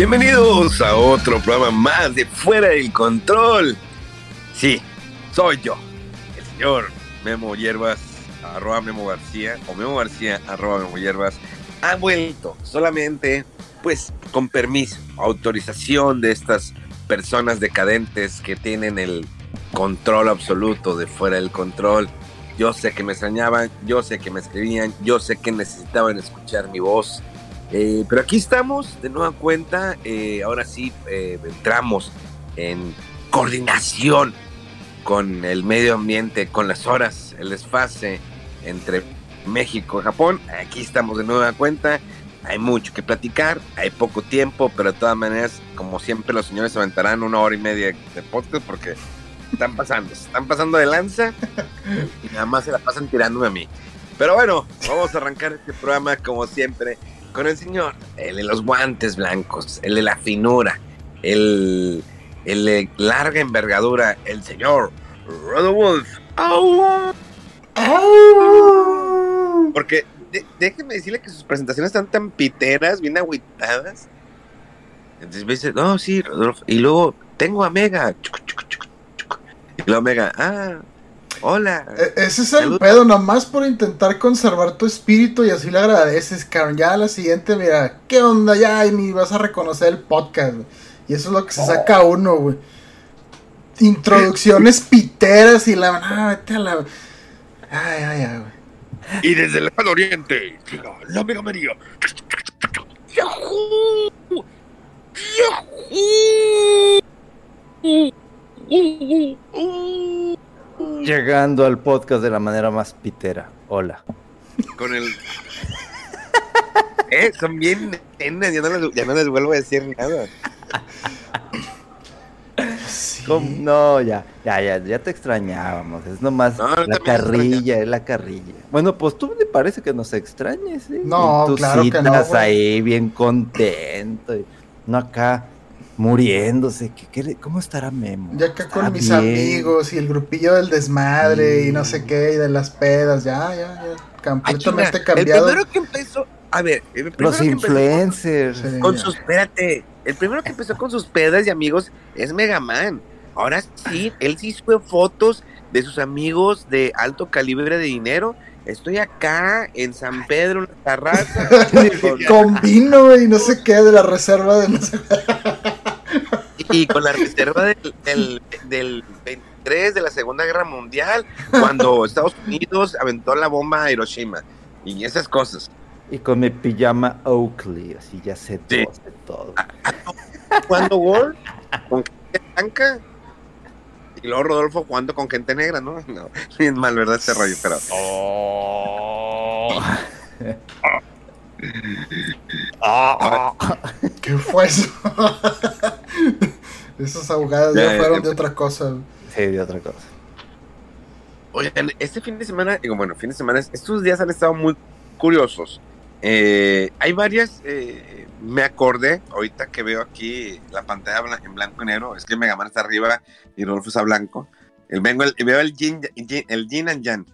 Bienvenidos a otro programa más de Fuera del Control. Sí, soy yo, el señor Memo Hierbas, arroba Memo García, o Memo García, arroba Memo Hierbas, ha vuelto solamente, pues, con permiso, autorización de estas personas decadentes que tienen el control absoluto de Fuera del Control. Yo sé que me extrañaban, yo sé que me escribían, yo sé que necesitaban escuchar mi voz. Eh, pero aquí estamos de nueva cuenta. eh, ahora sí eh, entramos en coordinación con el medio ambiente, con las horas, el desfase entre México y Japón. Aquí estamos de nueva cuenta. Hay mucho que platicar, hay poco tiempo, pero de todas maneras, como siempre, los señores se aventarán una hora y media de podcast porque están pasando, se están pasando de lanza y nada más se la pasan tirándome a mí. Pero bueno, vamos a arrancar este programa como siempre con el señor, el de los guantes blancos, el de la finura, el, el de larga envergadura, el señor Rodolfo. ¡Au! Porque de- déjeme decirle que sus presentaciones están tan piteras, bien agüitadas. Entonces me dice, no, sí, Rodolfo. Y luego tengo a Mega. Y luego Mega, ah, hola. E- Ese es el Salud. pedo, nomás por intentar conservar tu espíritu y así le agradeces, cabrón. Ya a la siguiente, mira, ¿qué onda? Ya y ni vas a reconocer el podcast, güey. Y eso es lo que se saca uno, güey. Introducciones piteras y la. Ah, vete a la. Ay, ay, ay, güey. Y desde el lejano oriente, la Mega María. ¡Yahoo! ¡Yahoo! Llegando al podcast de la manera más pitera. Hola. Con el. Eh, son bien nenas, ya no, les, ya no les vuelvo a decir nada. No, ya, ya, ya, ya te extrañábamos. Es nomás No, la carrilla, es la carrilla. Bueno, pues tú me parece que nos extrañes, ¿eh? No, tú claro que no, güey. ahí bien contento. y no acá muriéndose. ¿Qué, ¿Cómo estará Memo? Ya acá con mis bien. amigos y el grupillo del desmadre y no sé qué, y de las pedas, ya, ya, ya. Completamente cambiado. El primero que empezó. A ver, el primero Los influencers. Sí. Con sus, espérate, el primero que empezó con sus pedas y amigos es Megaman. Ahora sí, él sí sube fotos de sus amigos de alto calibre de dinero. Estoy acá en San Pedro, en la terraza. con- Con vino, güey, y no sé qué, de la reserva de no sé y con la reserva del, del, del 23 de la Segunda Guerra Mundial, cuando Estados Unidos aventó la bomba a Hiroshima. Y esas cosas. Y con mi pijama Oakley, así ya sé todo, Sí. sé todo. Jugando War con gente blanca. Y luego Rodolfo jugando con gente negra, ¿no? No, es mal, ¿verdad? Ese rollo, pero. ¿Qué fue eso? Esas abogadas Ya, fueron ya. de otra cosa. Sí, de otra cosa. Oigan, este fin de semana, digo, bueno, fin de semana, estos días han estado muy curiosos. Eh, hay varias, eh, me acordé, ahorita que veo aquí la pantalla en blanco y negro, es que Megaman está arriba y Rodolfo está blanco. El, vengo, el- veo el yin, yin- el yin and yang,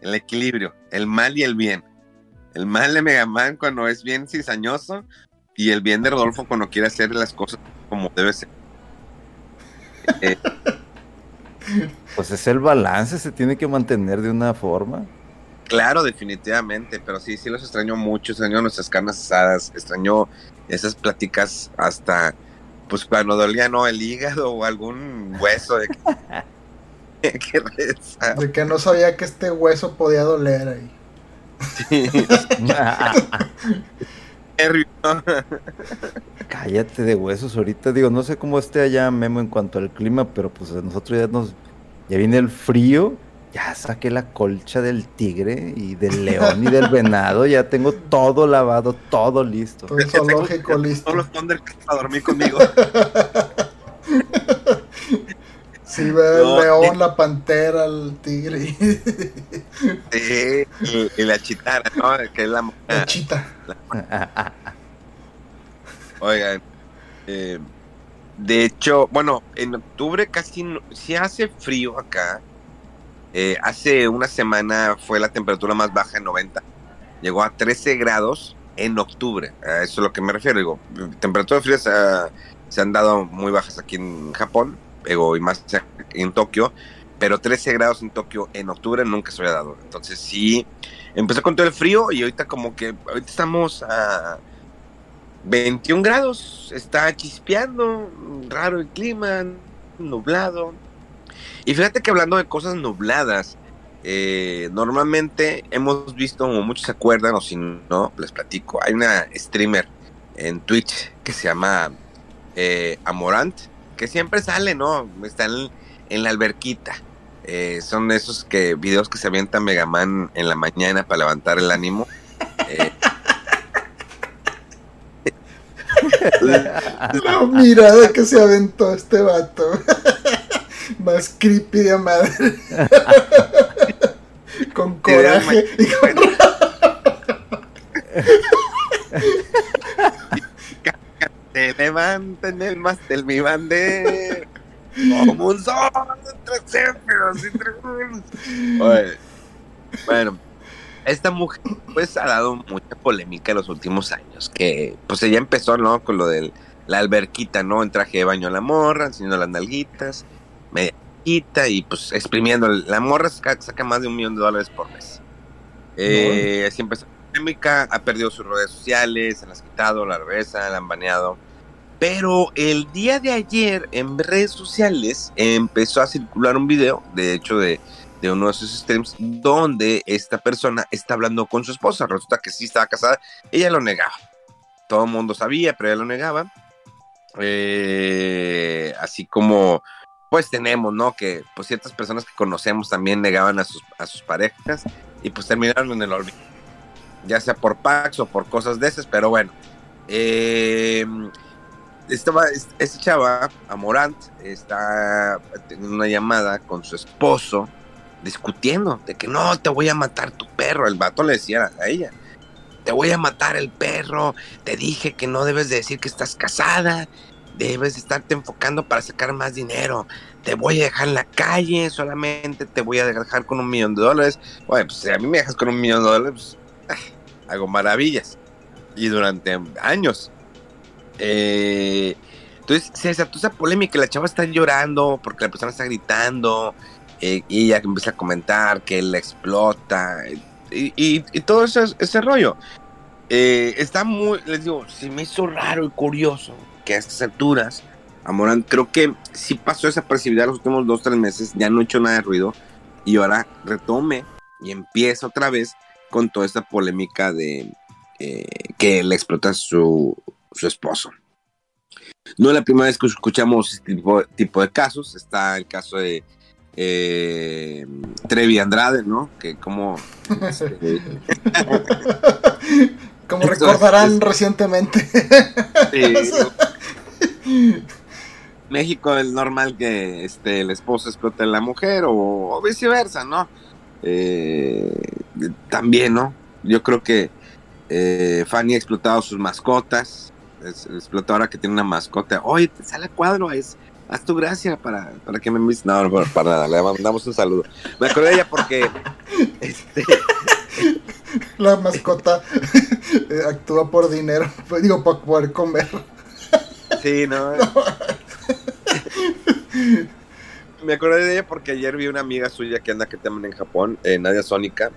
el equilibrio, el mal y el bien. El mal de Megaman cuando es bien cizañoso y el bien de Rodolfo cuando quiere hacer las cosas como debe ser. Eh, Pues es el balance, se tiene que mantener de una forma. Claro, definitivamente, pero sí, sí los extraño mucho, extraño nuestras carnes asadas, extraño esas pláticas hasta, pues cuando dolía, ¿no? El hígado o algún hueso de que, que rezar. De que no sabía que este hueso podía doler ahí. Cállate de huesos ahorita. Digo, no sé cómo esté allá Memo en cuanto al clima, pero pues a nosotros ya nos. Ya viene el frío Ya saqué la colcha del tigre y del león y del venado. Ya tengo todo lavado, todo listo. Todo listo. Todos los Thundercats a dormir conmigo. Sí, ve No, el león, la pantera, el tigre. Sí, y, y la chitara, ¿no? Que es la La chita. Oigan, eh, de hecho, bueno, en octubre casi no, si hace frío acá. Eh, hace una semana fue la temperatura más baja en 90. Llegó a 13 grados en octubre. A eso es a lo que me refiero. Digo, temperaturas frías se han dado muy bajas aquí en Japón, y más en Tokio. Pero 13 grados en Tokio en octubre nunca se había dado. Entonces sí, empezó con todo el frío y ahorita como que, ahorita estamos a 21 grados, está chispeando, raro el clima, nublado. Y fíjate que hablando de cosas nubladas, eh, normalmente hemos visto, como muchos se acuerdan, o si no, les platico, hay una streamer en Twitch que se llama eh, Amorant, que siempre sale, ¿no? Está en, en la alberquita. Eh, son esos que videos que se avienta Megaman en la mañana para levantar el ánimo. Eh, La mirada que se aventó este vato. Más creepy de madre. Con coraje. y con- te levanten el mástil mi bandera como un sol entre céfiros y. Oye, bueno esta mujer pues ha dado mucha polémica en los últimos años que pues ella empezó no con lo de la alberquita no en traje de baño a la morra enseñando las nalguitas medita y pues exprimiendo. La morra saca, saca más de un millón de dólares por mes. Eh, así empezó la polémica ha perdido sus redes sociales se las ha quitado la regresa la han baneado pero el día de ayer en redes sociales empezó a circular un video, de hecho de, de uno de sus streams, donde esta persona está hablando con su esposa. Resulta que sí estaba casada, ella lo negaba. Todo el mundo sabía, pero ella lo negaba. Eh, así como, pues tenemos, ¿no? Que pues ciertas personas que conocemos también negaban a sus, a sus parejas y pues terminaron en el olvido. Ya sea por Pax o por cosas de esas, pero bueno. Eh, estaba esta chava, Amorant, está en una llamada con su esposo discutiendo de que no, te voy a matar tu perro. El vato le decía a ella, te voy a matar el perro, te dije que no debes de decir que estás casada, debes de estarte enfocando para sacar más dinero, te voy a dejar en la calle, solamente te voy a dejar con un millón de dólares. Bueno, pues si a mí me dejas con un millón de dólares, pues, hago maravillas. Y durante años. Eh, entonces se desató esa polémica, la chava está llorando porque la persona está gritando eh, y ella empieza a comentar que la explota y, y- y todo ese, ese rollo. Eh, está muy, les digo, se me hizo raro y curioso que a estas alturas, Amorán, creo que sí pasó esa desapercibida los últimos dos, tres meses, ya no he hecho nada de ruido y ahora retome y empieza otra vez con toda esta polémica de eh, que le explota su, su esposo. No es la primera vez que escuchamos este tipo, tipo de casos. Está el caso de eh, Trevi Andrade, ¿no? Que como... este, Como recordarán es- recientemente. sí, México es normal que este, el esposo explote a la mujer o, o viceversa, ¿no? Eh, también, ¿no? Yo creo que eh, Fanny ha explotado sus mascotas. Es, explotó ahora que tiene una mascota. Oye, te sale a cuadro, es, haz tu gracia para, para que me envíes. No, no, para, nada, le mandamos un saludo. Me acordé de ella porque este, La mascota eh, actúa por dinero. Pues digo, para poder comer. Sí, ¿no? Me acordé de ella porque ayer vi una amiga suya que anda que también en Japón, eh, Nadia Sónica,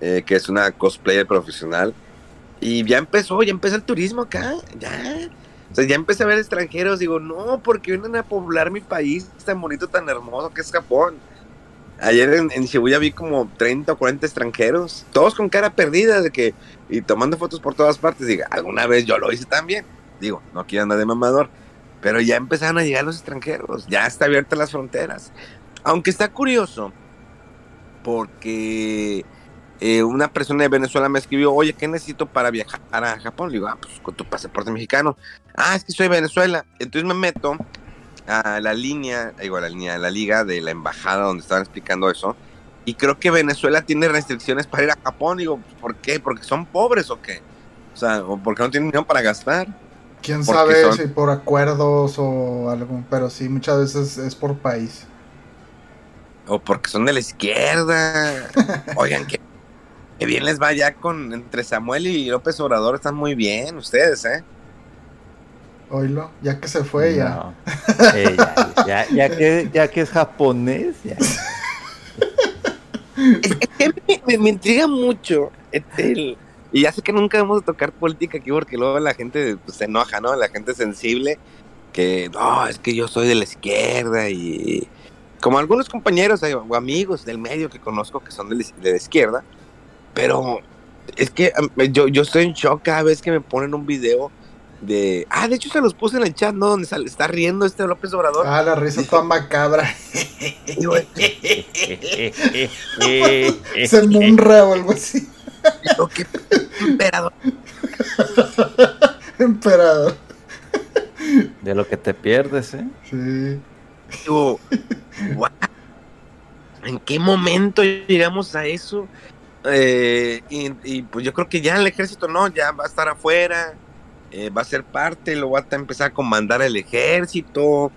eh, que es una cosplayer profesional. Y ya empezó, ya empezó el turismo acá, ya. O sea, ya empecé a ver extranjeros. Digo, no, porque vienen a poblar mi país tan bonito, tan hermoso que es Japón. Ayer en, en Shibuya vi como 30 o 40 extranjeros, todos con cara perdida de que, y tomando fotos por todas partes. Digo, alguna vez yo lo hice también. Digo, no quiero andar de mamador. Pero ya empezaron a llegar los extranjeros, ya está abiertas las fronteras. Aunque está curioso, porque eh, una persona de Venezuela me escribió, oye, ¿qué necesito para viajar a Japón? Le digo, ah, pues con tu pasaporte mexicano. Ah, es que soy Venezuela. Entonces me meto a la línea, digo, a la línea de la liga de la embajada donde estaban explicando eso. Y creo que Venezuela tiene restricciones para ir a Japón. Digo, ¿por qué? ¿Porque son pobres o qué? O sea, ¿o porque no tienen dinero para gastar? Quién sabe son- si por acuerdos o algo, pero sí, muchas veces es por país. O porque son de la izquierda. Oigan, que, que bien les va ya con entre Samuel y López Obrador. Están muy bien ustedes, ¿eh? Oílo, ya que se fue, ya. Eh, ya, ya, ya que, ya que es japonés, ya. Es que me, me- me intriga mucho el- y ya sé que nunca vamos a tocar política aquí porque luego la gente pues, se enoja, ¿no? La gente sensible que no, es que yo soy de la izquierda y como algunos compañeros eh, o amigos del medio que conozco que son de la, izquierda, pero es que yo, yo estoy en shock cada vez que me ponen un video de... Ah, de hecho se los puse en el chat, ¿no? Donde sale- está riendo este López Obrador. Ah, la risa toda macabra. Digo, Se munra o algo así. qué emperador. Emperador. De lo que te pierdes, ¿eh? Sí. Digo, "What? ¿en qué momento llegamos a eso? Eh, y, y, pues yo creo que ya el ejército no, ya va a estar afuera, eh, va a ser parte, lo va a empezar a comandar el ejército.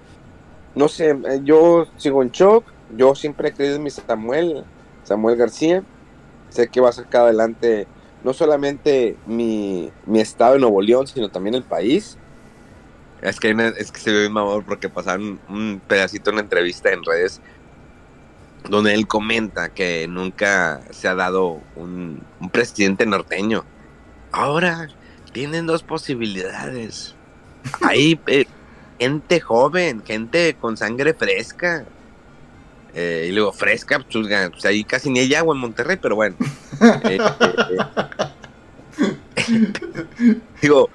No sé, eh, yo sigo en shock, yo siempre he creído en mi Samuel, Samuel García, sé que va a sacar adelante no solamente mi, mi estado de Nuevo León, sino también el país. Es que, es que se ve bien mamador porque pasaron un pedacito en una entrevista en redes donde él comenta que nunca se ha dado un, un presidente norteño. Ahora tienen dos posibilidades. Hay eh, gente joven, gente con sangre fresca. Eh, y luego fresca, pues, pues, ahí casi ni hay agua en Monterrey, pero bueno. Eh. Digo,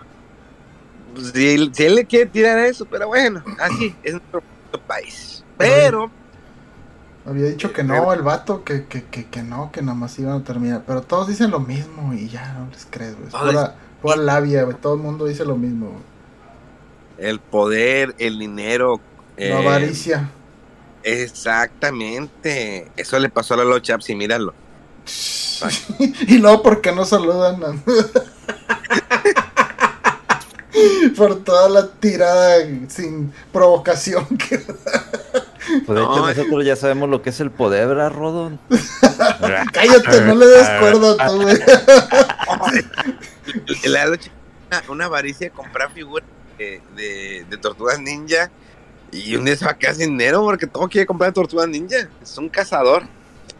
pues, si, él- si él le quiere tirar a eso, pero bueno, así es nuestro país. Pero, Había dicho que no, el vato, que, que, que, que no, que nada más iban a terminar. Pero todos dicen lo mismo y ya no les crees, güey. Pura, pura labia, güey. Todo el mundo dice lo mismo, güey. el poder, el dinero. eh, La avaricia. Exactamente. Eso le pasó a Lalo Chaps y míralo. y luego, ¿por qué no saludan? Por toda la tirada sin provocación que Pues de hecho No, nosotros ya sabemos lo que es el poder, ¿verdad, Rodón? Cállate, no le des cuerda tú, güey. El Lalo Chaps, una, una avaricia de comprar figuras de, de, de tortugas ninja. Y un día se va a quedar sin dinero porque todo quiere comprar tortugas ninja. Es un cazador.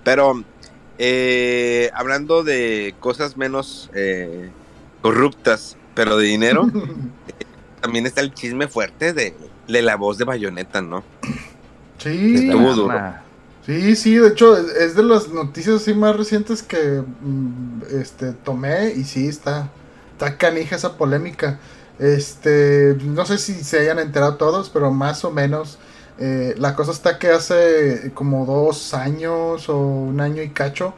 Pero eh, hablando de cosas menos eh, corruptas, pero de dinero, también está el chisme fuerte de, de la voz de Bayonetta, ¿no? Sí, Estuvo duro. Drama. sí, sí, de hecho es- es de las noticias así más recientes que mm, este tomé y sí está está canija esa polémica. Este, no sé si se hayan enterado todos, pero más o menos eh, la cosa está que hace como dos años o un año y cacho,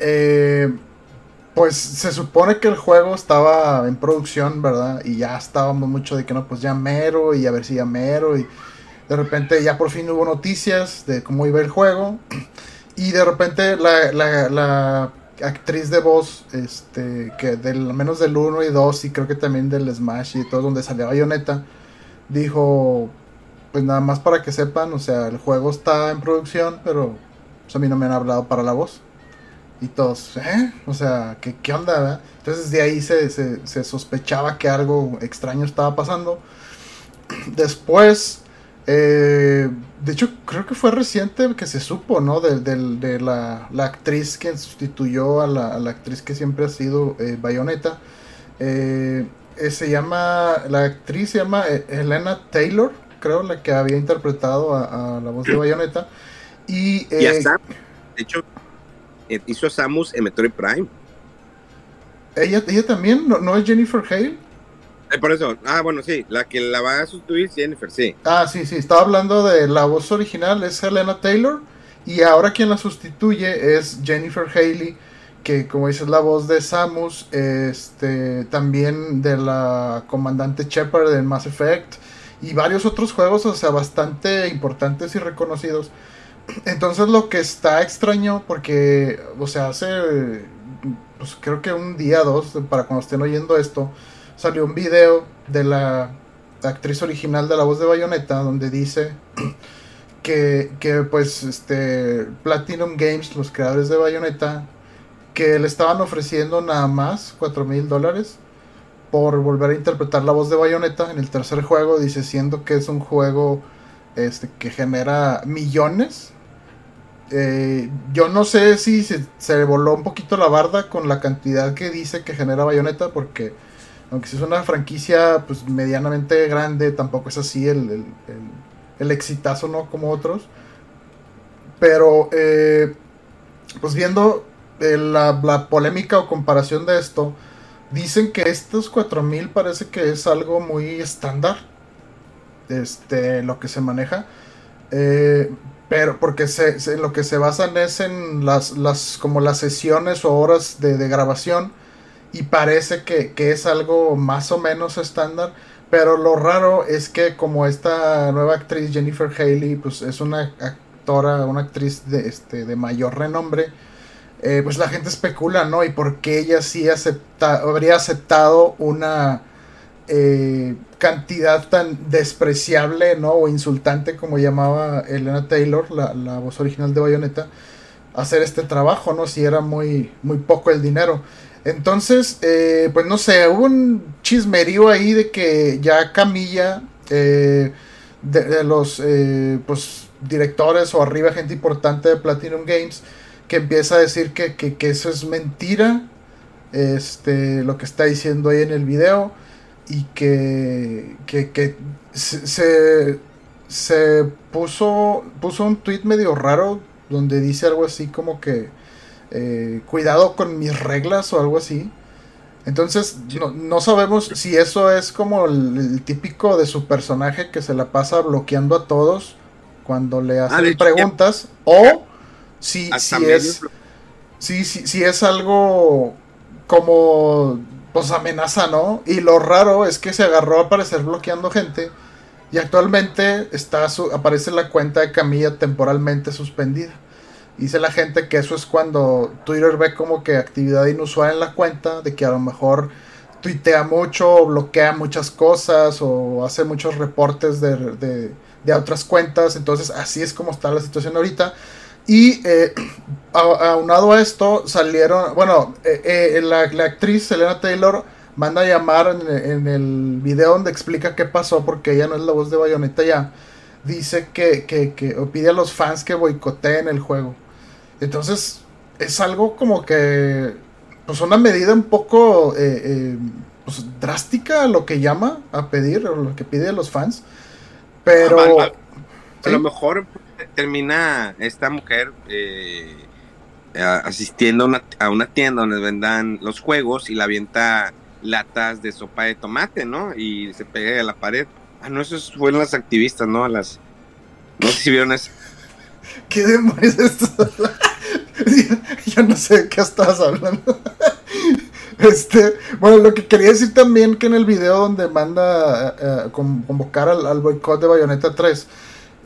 eh, pues se supone que el juego estaba en producción, ¿verdad? Y ya estábamos mucho de que no, pues ya mero y a ver si ya mero y de repente ya por fin hubo noticias de cómo iba el juego y de repente la, la, actriz de voz, este, que del al menos del 1 y 2 y creo que también del Smash y todo donde salía Bayonetta, dijo, pues nada más para que sepan, o sea, el juego está en producción, pero pues, a mí no me han hablado para la voz. Y todos, ¿eh? O sea, ¿qué, qué onda? Entonces de ahí se, se sospechaba que algo extraño estaba pasando. Después, eh, de hecho, creo que fue reciente que se supo, ¿no? De, de la, la actriz que sustituyó a la, a la actriz que siempre ha sido eh, Bayonetta. Eh, eh, se llama, la actriz se llama eh, Helena Taylor, creo, la que había interpretado a, a la voz de Bayonetta. Y, Y a Sam, de hecho, hizo Samus en Metroid Prime. ella, ella también, ¿no, no es Jennifer Hale? Eh, por eso, ah, bueno, sí, la que la va a sustituir es Jennifer, sí. Ah, sí, sí, estaba hablando de la voz original, es Helena Taylor. Y ahora quien la sustituye es Jennifer Haley, que como dices la voz de Samus, este, también de la comandante Shepard en Mass Effect y varios otros juegos, o sea, bastante importantes y reconocidos. Entonces lo que está extraño, porque, o sea, hace, pues creo que un día, dos, para cuando estén oyendo esto, salió un video de la actriz original de la voz de Bayonetta, donde dice que, que pues, este, Platinum Games, los creadores de Bayonetta, que le estaban ofreciendo nada más 4 mil dólares por volver a interpretar la voz de Bayonetta en el tercer juego, dice siendo que es un juego este, que genera millones. Eh, yo no sé si se, voló un poquito la barda con la cantidad que dice que genera Bayonetta, porque aunque si es una franquicia pues medianamente grande, tampoco es así el, el, exitazo, ¿no? Como otros. Pero, eh, pues viendo eh, la, la polémica o comparación de esto, Dicen que estos 4000 parece que es algo muy estándar. Este, lo que se maneja. Eh, pero porque se, lo que se basan es en las, las como las sesiones o horas de, grabación. Y parece que, es algo más o menos estándar. Pero lo raro es que como esta nueva actriz Jennifer Haley, pues es una actora, una actriz de, este, de mayor renombre eh, pues la gente especula, ¿no? Y por qué ella sí acepta, habría aceptado una eh, cantidad tan despreciable, ¿no? O insultante como llamaba Elena Taylor, la, voz original de Bayonetta, hacer este trabajo, ¿no? Si era muy, muy poco el dinero. Entonces, eh, pues no sé, hubo un chismerío ahí de que ya Camilla, de, de, los pues, directores o arriba gente importante de Platinum Games, que empieza a decir que, eso es mentira, este, lo que está diciendo ahí en el video, y que, que, se, se, puso, puso un tweet medio raro donde dice algo así como que eh, cuidado con mis reglas o algo así. Entonces, no, sabemos si eso es como el, típico de su personaje que se la pasa bloqueando a todos cuando le ah, hacen preguntas, o si, si es. Si, si, es algo como. Pues amenaza, ¿no? Y lo raro es que se agarró a aparecer bloqueando gente. Y actualmente está su, aparece la cuenta de Camilla temporalmente suspendida. Dice la gente que eso es cuando Twitter ve como que actividad inusual en la cuenta, de que a lo mejor tuitea mucho, bloquea muchas cosas o hace muchos reportes de, de, de otras cuentas. Entonces así es como está la situación ahorita. Y eh, aunado a esto, salieron, bueno, eh, eh, la, actriz Selena Taylor manda a llamar en, el video donde explica qué pasó, porque ella no es la voz de Bayonetta ya. Dice que, que, que pide a los fans que boicoteen el juego. Entonces, es algo como que, pues una medida un poco pues, drástica, lo que llama a pedir, o lo que pide a los fans. Pero... a lo mejor termina esta mujer eh, asistiendo a una, tienda donde vendan los juegos y la avienta latas de sopa de tomate, ¿no? Y se pega a la pared. Ah, no, esos fueron las activistas, ¿no? A las... No sé si vieron eso. ¿Qué demonios es esto? Yo no sé de qué estás hablando. Este, bueno, lo que quería decir también que en el video donde manda a convocar al, al boicot de Bayonetta 3,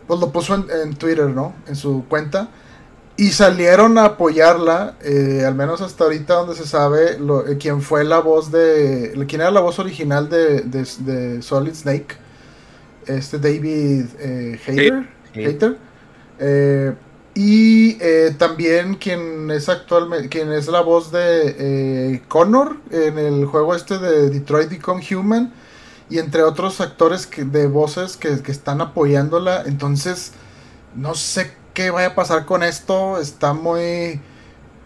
pues lo puso en, Twitter, ¿no? En su cuenta. Y salieron a apoyarla, eh, al menos hasta ahorita donde se sabe lo, eh, quién fue la voz de... quién era la voz original de, de, Solid Snake. Este David eh, Hater. Y también quien es actualmente, quien es la voz de Connor en el juego este de Detroit Become Human y entre otros actores que, de voces que, están apoyándola. Entonces, no sé qué vaya a pasar con esto. Está muy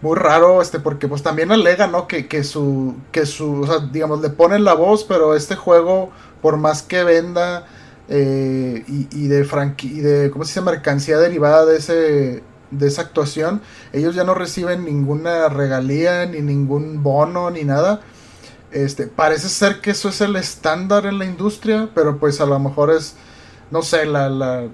muy raro, este, porque pues también alega, ¿no? Que, que su, que su, o sea, digamos, le ponen la voz, pero este juego, por más que venda eh, y, y, de franqui de, ¿cómo se dice? Mercancía derivada de ese, de esa actuación, ellos ya no reciben ninguna regalía, ni ningún bono, ni nada. Este, parece ser que eso es el estándar en la industria, pero pues a lo mejor es, no sé, la, la,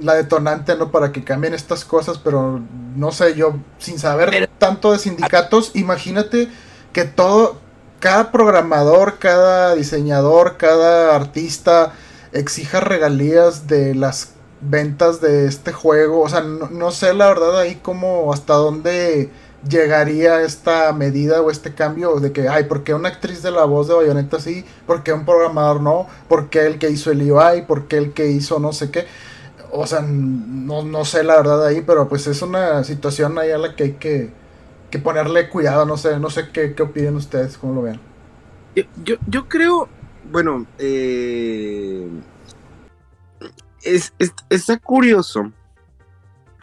la detonante, ¿no? Para que cambien estas cosas, pero no sé, yo sin saber tanto de sindicatos, imagínate que todo, cada programador, cada diseñador, cada artista exija regalías de las ventas de este juego. O sea, no, sé la verdad ahí cómo, hasta dónde llegaría esta medida o este cambio de que, ay, ¿por qué una actriz de la voz de Bayonetta sí? ¿Por qué un programador no? ¿Por qué el que hizo el UI? ¿Por qué el que hizo no sé qué? O sea, no, no sé la verdad ahí, pero pues es una situación ahí a la que hay que, que ponerle cuidado, no sé, no sé qué, qué opinan ustedes, cómo lo ven. Yo, yo, creo, bueno, eh, es, está curioso.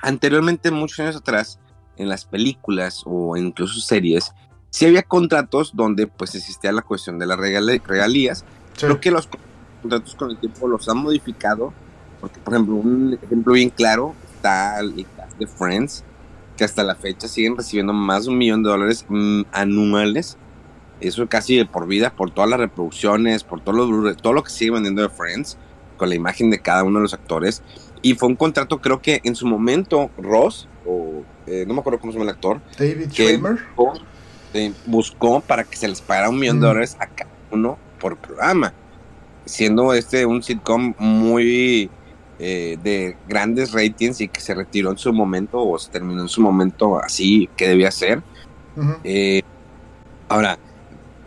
Anteriormente, muchos años atrás, en las películas o incluso series, sí había contratos donde pues existía la cuestión de las regalías. Creo que los contratos con el tiempo los han modificado. Porque, por ejemplo, un ejemplo bien claro está el cast de Friends, que hasta la fecha siguen recibiendo más de un millón de dólares mm, anuales. Eso casi de por vida, por todas las reproducciones, por todo lo, todo lo que sigue vendiendo de Friends con la imagen de cada uno de los actores. Y fue un contrato, creo que en su momento, Ross, o eh, no me acuerdo cómo se llama el actor, David Schwimmer, buscó, para que se les pagara un millón de dólares a cada uno por programa. Siendo este un sitcom muy eh, de grandes ratings y que se retiró en su momento o se terminó en su momento así que debía ser. Eh, ahora,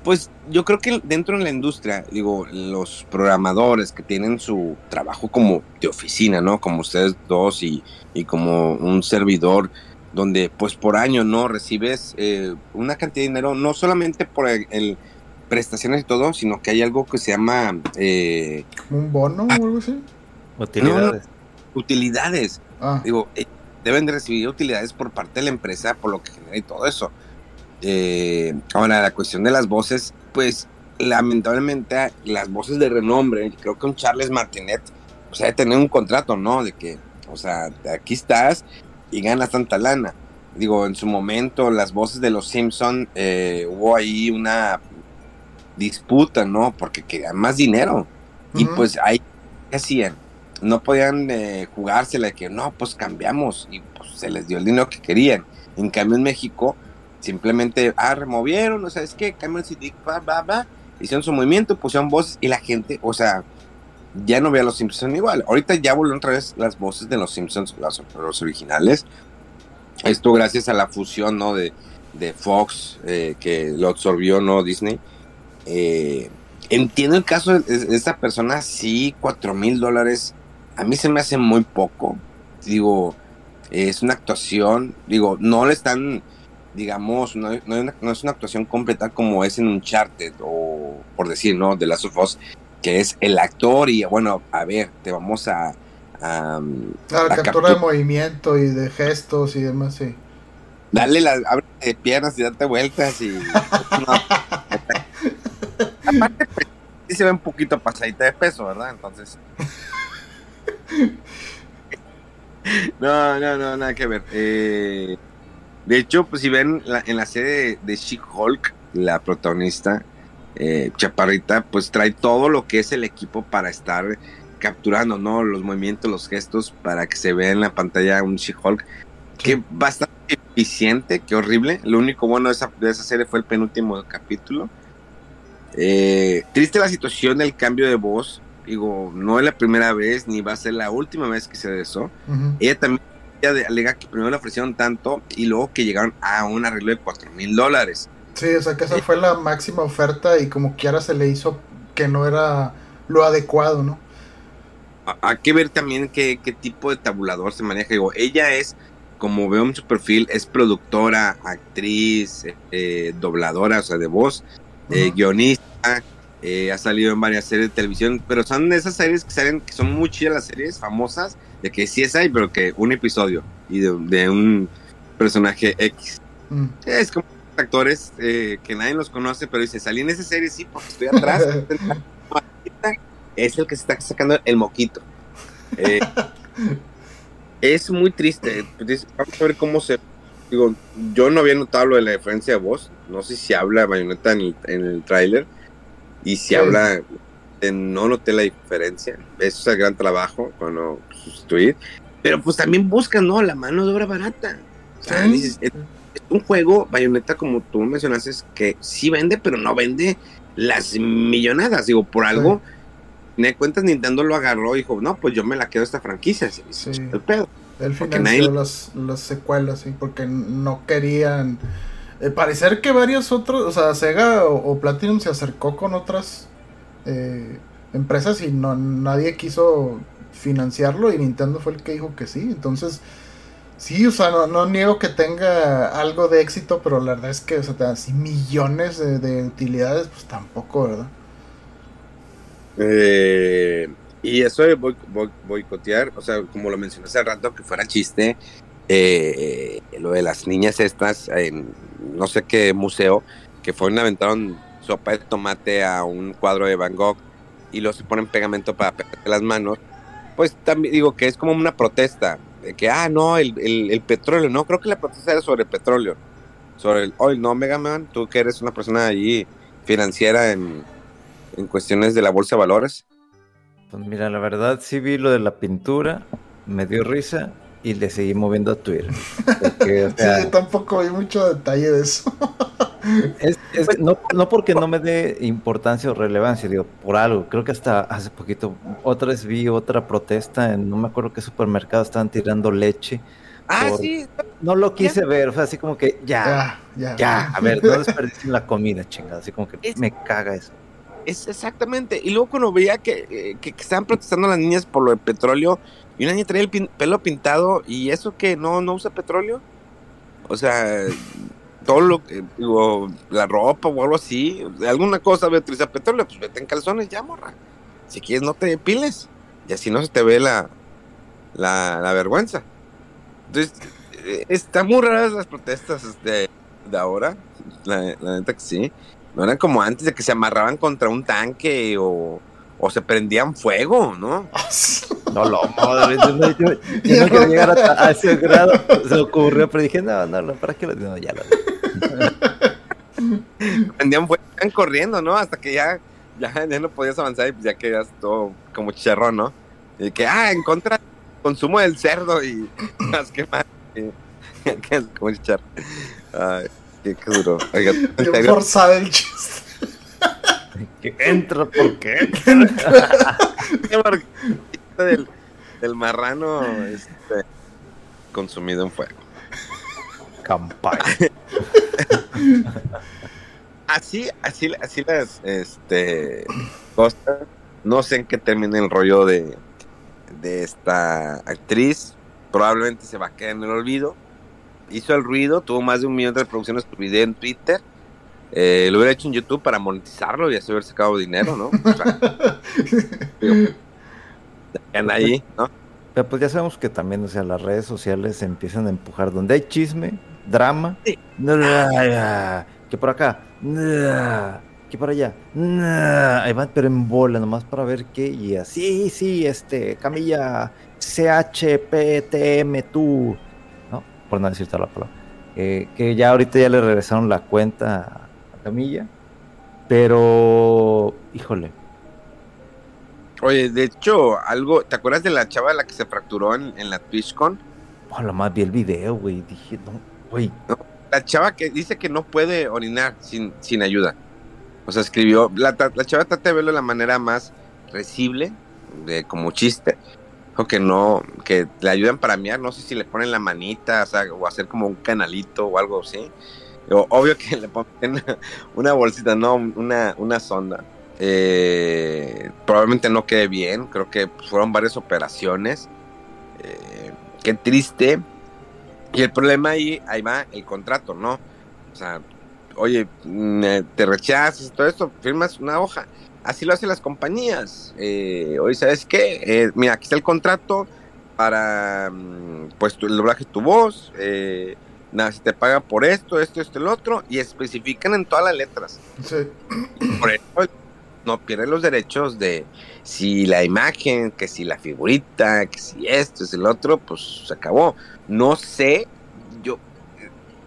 pues yo creo que dentro de la industria, digo, los programadores que tienen su trabajo como de oficina, ¿no? Como ustedes dos y, como un servidor, donde pues por año, ¿no? Recibes eh, una cantidad de dinero, no solamente por el, prestaciones y todo, sino que hay algo que se llama... Eh, ¿Un bono o algo así? Utilidades. utilidades. Ah. Digo, eh, deben de recibir utilidades por parte de la empresa por lo que genera y todo eso. Eh, ahora, la cuestión de las voces, pues lamentablemente las voces de renombre, creo que un Charles Martinet, o sea, de tener un contrato, ¿no? De que, o sea, aquí estás y ganas tanta lana. Digo, en su momento, las voces de los Simpson eh, hubo ahí una disputa, ¿no? Porque querían más dinero. Y pues ahí, ¿qué hacían? No podían eh, jugársela de que, no, pues cambiamos. Y pues se les dio el dinero que querían. En cambio, en México, Simplemente, ah, removieron, o sea, es que Cameron City, va, va, va, hicieron su movimiento, pusieron voces y la gente, o sea, ya no ve a los Simpsons igual. Ahorita ya volvieron otra vez las voces de los Simpsons, los originales. Esto gracias a la fusión, ¿no? De, de Fox, eh, que lo absorbió, ¿no? Disney. Eh, entiendo el caso de esta persona, sí, cuatro mil dólares. A mí se me hace muy poco. Digo, es una actuación. Digo, no le están digamos, no, no, es una actuación completa como es en un Uncharted o por decir, ¿no? De Last of Us, que es el actor y bueno, a ver, te vamos a... a la captura de movimiento y de gestos y demás, sí. Dale las de piernas y date vueltas y... Aparte, pues, sí se ve un poquito pasadita de peso, ¿verdad? Entonces... no, no, no, nada que ver. Eh, de hecho, pues si ven en la serie de, She-Hulk, la protagonista, eh, Chaparrita, pues trae todo lo que es el equipo para estar capturando, ¿no? Los movimientos, los gestos, para que se vea en la pantalla un She-Hulk. Que bastante eficiente, que horrible. Lo único bueno de esa, de esa serie fue el penúltimo capítulo. Eh, triste la situación del cambio de voz. Digo, no es la primera vez ni va a ser la última vez que se de eso. Ella también alega que primero le ofrecieron tanto y luego que llegaron a un arreglo de 4 mil dólares. Sí, o sea que esa fue la máxima oferta y como quiera se le hizo que no era lo adecuado, ¿no? Hay que ver también qué, tipo de tabulador se maneja. Digo, ella es, como veo en su perfil, es productora, actriz, eh, dobladora, o sea, de voz, eh, guionista, eh, ha salido en varias series de televisión, pero son esas series que salen, que son muy chidas las series, famosas, de que sí es ahí, pero que un episodio y de, un personaje X. Mm. Es como actores eh, que nadie los conoce, pero dice, salí en esa serie, sí, porque estoy atrás. es el que se está sacando el moquito. Eh, es muy triste. Vamos a ver cómo se... Digo, yo no había notado lo de la diferencia de voz. No sé si habla Bayonetta en el, en el tráiler. Y si habla no noté la diferencia. Eso es el gran trabajo cuando sustituir, pero pues también buscan, ¿no? La mano de obra barata. O sea, dices, es, es un juego, Bayonetta, como tú mencionaste, es que sí vende, pero no vende las millonadas. Digo, por algo, me cuentas, Nintendo lo agarró y dijo, no, pues yo me la quedo esta franquicia. se hizo Sí. El pedo. Él financió nadie- las, las secuelas, sí, porque no querían. eh, parecer que varios otros, o sea, Sega o, o Platinum se acercó con otras eh, empresas y no nadie quiso financiarlo y Nintendo fue el que dijo que sí. Entonces, sí, o sea, no, no niego que tenga algo de éxito, pero la verdad es que, o sea, así millones de, de utilidades, pues tampoco, ¿verdad? Eh, y eso de boicotear, o sea, como lo mencioné hace rato, que fuera chiste, eh, lo de las niñas estas en no sé qué museo, que fueron aventaron sopa de tomate a un cuadro de Van Gogh y luego se ponen pegamento para pegarse las manos, pues también digo que es como una protesta, de que, ah, no, el, el- petróleo, no, creo que la protesta era sobre el petróleo, sobre el oil, no, Mega Man, tú que eres una persona allí financiera en, en cuestiones de la bolsa de valores. Pues mira, la verdad sí vi lo de la pintura, me dio risa y le seguí moviendo a Twitter. Porque, o sea, Sí, yo tampoco vi mucho detalle de eso. es- es- no, no porque no me dé importancia o relevancia, digo, por algo. Creo que hasta hace poquito, otra vez vi otra protesta en no me acuerdo qué supermercado estaban tirando leche. Ah, Por- sí, No lo quise ver, fue así como que ya, Ya, ya. ya, a ver, no desperdicien la comida, chingada. Así como que Es- me caga eso. es exactamente. Y luego cuando veía que, eh, que, que estaban protestando las niñas por lo del petróleo y una niña traía el pelo pintado y eso que no, no usa petróleo. O sea, todo lo que, digo, la ropa o algo así, alguna cosa debe utilizar petróleo, pues vete en calzones ya, morra. Si quieres no te depiles y así no se te ve la, la, la vergüenza. Entonces, eh, están muy raras las protestas de, de ahora, la, la neta que sí. No eran como antes de que se amarraban contra un tanque o, o se prendían fuego, ¿no? No, lo no- yo- yo no quería llegar a, a ese grado. Se me ocurrió, pero dije, no, no, no, ¿para qué lo No, ya lo Prendían fuego, iban corriendo, ¿no? Hasta que ya, ya, ya no podías avanzar y pues ya quedas todo como chicharrón, ¿no? Y que, ah, en contra del consumo del cerdo y que más. como chicharrón. Ay, qué, qué duro. Oiga, forzado el chiste. Que entra, ¿por qué? qué mar- del, del marrano este, consumido en fuego. Campaña. así, así, así las este, cosas. No sé en qué termine el rollo de, de esta actriz. Probablemente se va a quedar en el olvido. Hizo el ruido, tuvo más de un millón de reproducciones por video en Twitter. Eh, lo hubiera hecho en YouTube para monetizarlo y así haber sacado dinero, ¿no? O sea, digo, ahí, ¿no? Pero pues ya sabemos que también, o sea, las redes sociales empiezan a empujar. Donde hay chisme, drama, Sí. que por acá, que por allá, ahí van, pero en bola, nomás para ver qué. Y así, sí, este, Camilla, CHPTM, tú, ¿no? Por no decir toda la palabra. Eh, que ya ahorita ya le regresaron la cuenta a Camilla. Pero, híjole, Oye, de hecho, algo, ¿te acuerdas de la chava la que se fracturó en, en la TwitchCon? oh, lo más vi el video, güey. Dije, no, güey. La chava que dice que no puede orinar sin, sin ayuda. O sea, escribió, la, la chava trata de verlo de la manera más recible, de como chiste. O que no, que le ayudan para miar, no sé si le ponen la manita, o sea, o hacer como un canalito o algo así. Obvio que le ponen una bolsita, no, una, una sonda. Eh, probablemente no quede bien, creo que fueron varias operaciones. Eh, qué triste. Y el problema ahí, ahí va el contrato, ¿no? O sea, oye, mm, eh, te rechazas todo esto, firmas una hoja. Así lo hacen las compañías. Eh, oye, ¿sabes qué? Eh, mira, aquí está el contrato para, mm, pues, tu, el doblaje de tu voz. Eh, nada, se te paga por esto, esto, esto, el otro. Y especifican en todas las letras. Sí. Por eso no pierde los derechos de si la imagen, que si la figurita, que si esto es el otro, pues se acabó. No sé, yo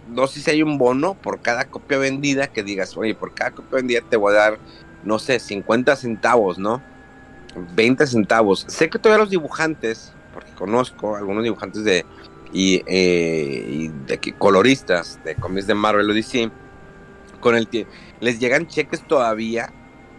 no sé si hay un bono por cada copia vendida que digas, oye, por cada copia vendida te voy a dar, no sé, 50 centavos, ¿no? 20 centavos. Sé que todavía los dibujantes porque conozco algunos dibujantes de y, eh, y de que coloristas de cómics de Marvel o DC, con el les llegan cheques todavía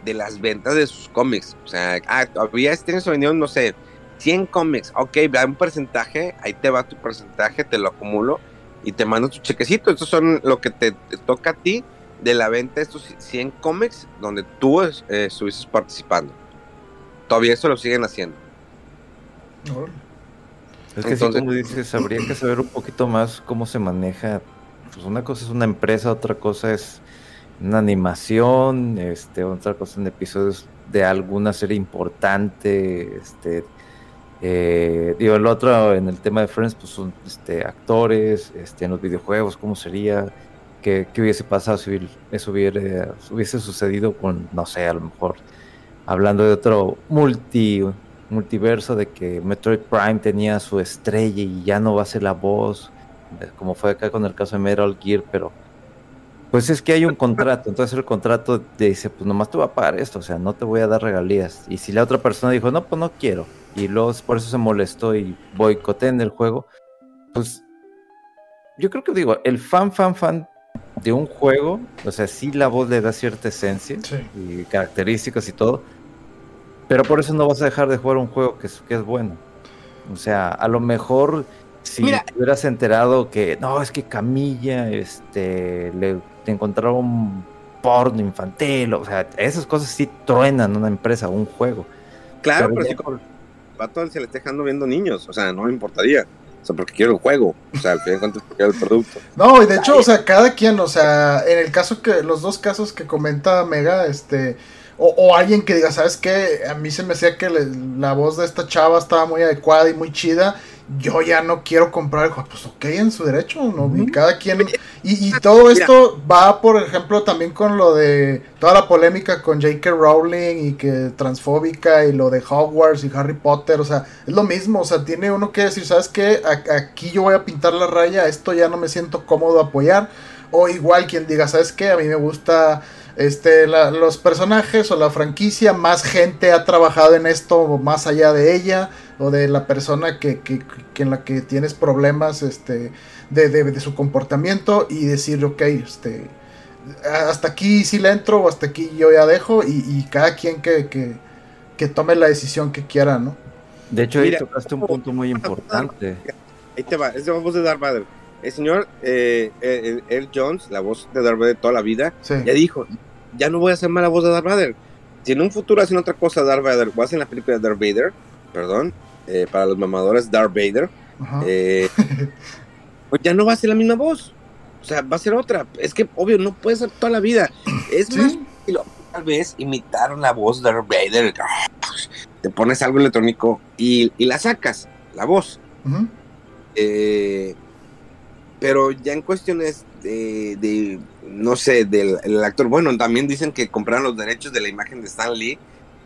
de las ventas de sus cómics. O sea, ah, todavía este año se vendieron, no sé, 100 cómics. Ok, da un porcentaje, ahí te va tu porcentaje, te lo acumulo y te mando tu chequecito. Estos son lo que te, toca a ti de la venta de estos 100 cómics donde tú eh, estuviste participando. Todavía eso lo siguen haciendo. Es que Entonces, como dices, habría que saber un poquito más cómo se maneja. Pues una cosa es una empresa, otra cosa es una animación, este, otra cosa en episodios de alguna serie importante, este, eh, digo, el otro en el tema de Friends, pues son este, actores, este, en los videojuegos, cómo sería, qué, qué hubiese pasado si eso hubiera, hubiese sucedido con, no sé, a lo mejor hablando de otro multi multiverso de que Metroid Prime tenía su estrella y ya no va a ser la voz, como fue acá con el caso de Metal Gear, pero pues es que hay un contrato, entonces el contrato dice, pues nomás te voy a pagar esto, o sea, no te voy a dar regalías. Y si la otra persona dijo, no, pues no quiero, y luego por eso se molestó y boicoté en el juego, pues yo creo que digo, el fan, fan, fan de un juego, o sea, sí la voz le da cierta esencia y características y todo, pero por eso no vas a dejar de jugar un juego que es, que es bueno. O sea, a lo mejor si te hubieras enterado que no, es que Camilla este, le encontraron porno infantil, o sea, esas cosas sí truenan una empresa un juego. Claro, pero, si con pato se le está dejando viendo niños, o sea, no me importaría. O sea, porque quiero el juego. O sea, al final de cuentas, quiero el producto. No, y de hecho, o sea, cada quien, o sea, en el caso que, los dos casos que comenta Mega, este, o, alguien que diga, ¿sabes qué? A mí se me hacía que la voz de esta chava estaba muy adecuada y muy chida. Yo ya no quiero comprar el juego. Pues ok, en su derecho, ¿no? cada quien. Y, y todo esto va, por ejemplo, también con lo de toda la polémica con J.K. Rowling y que transfóbica y lo de Hogwarts y Harry Potter. O sea, es lo mismo. O sea, tiene uno que decir, ¿sabes qué? aquí yo voy a pintar la raya. Esto ya no me siento cómodo apoyar. O igual quien diga, ¿sabes qué? A mí me gusta este, los personajes o la franquicia, más gente ha trabajado en esto más allá de ella o de la persona que, que, en la que tienes problemas este, de, de, su comportamiento y decir, ok, este, hasta aquí sí le entro o hasta aquí yo ya dejo y, cada quien que, que, tome la decisión que quiera, ¿no? De hecho, ahí tocaste un punto muy importante. Ahí te va, es la voz de Darth Vader. El señor eh, eh Jones, la voz de Darth Vader toda la vida, ya dijo, ya no voy a hacer mala voz de Darth Vader. Si en un futuro hacen otra cosa Darth Vader, o hacen la película de Darth Vader, perdón, eh, para los mamadores Darth Vader, eh, pues ya no va a ser la misma voz. O sea, va a ser otra. Es que, obvio, no puede ser toda la vida. Es más, tal vez imitaron la voz de Darth Vader. Te pones algo electrónico y, la sacas, la voz. eh, pero ya en cuestiones de, no sé, del actor, bueno, también dicen que compraron los derechos de la imagen de Stan Lee,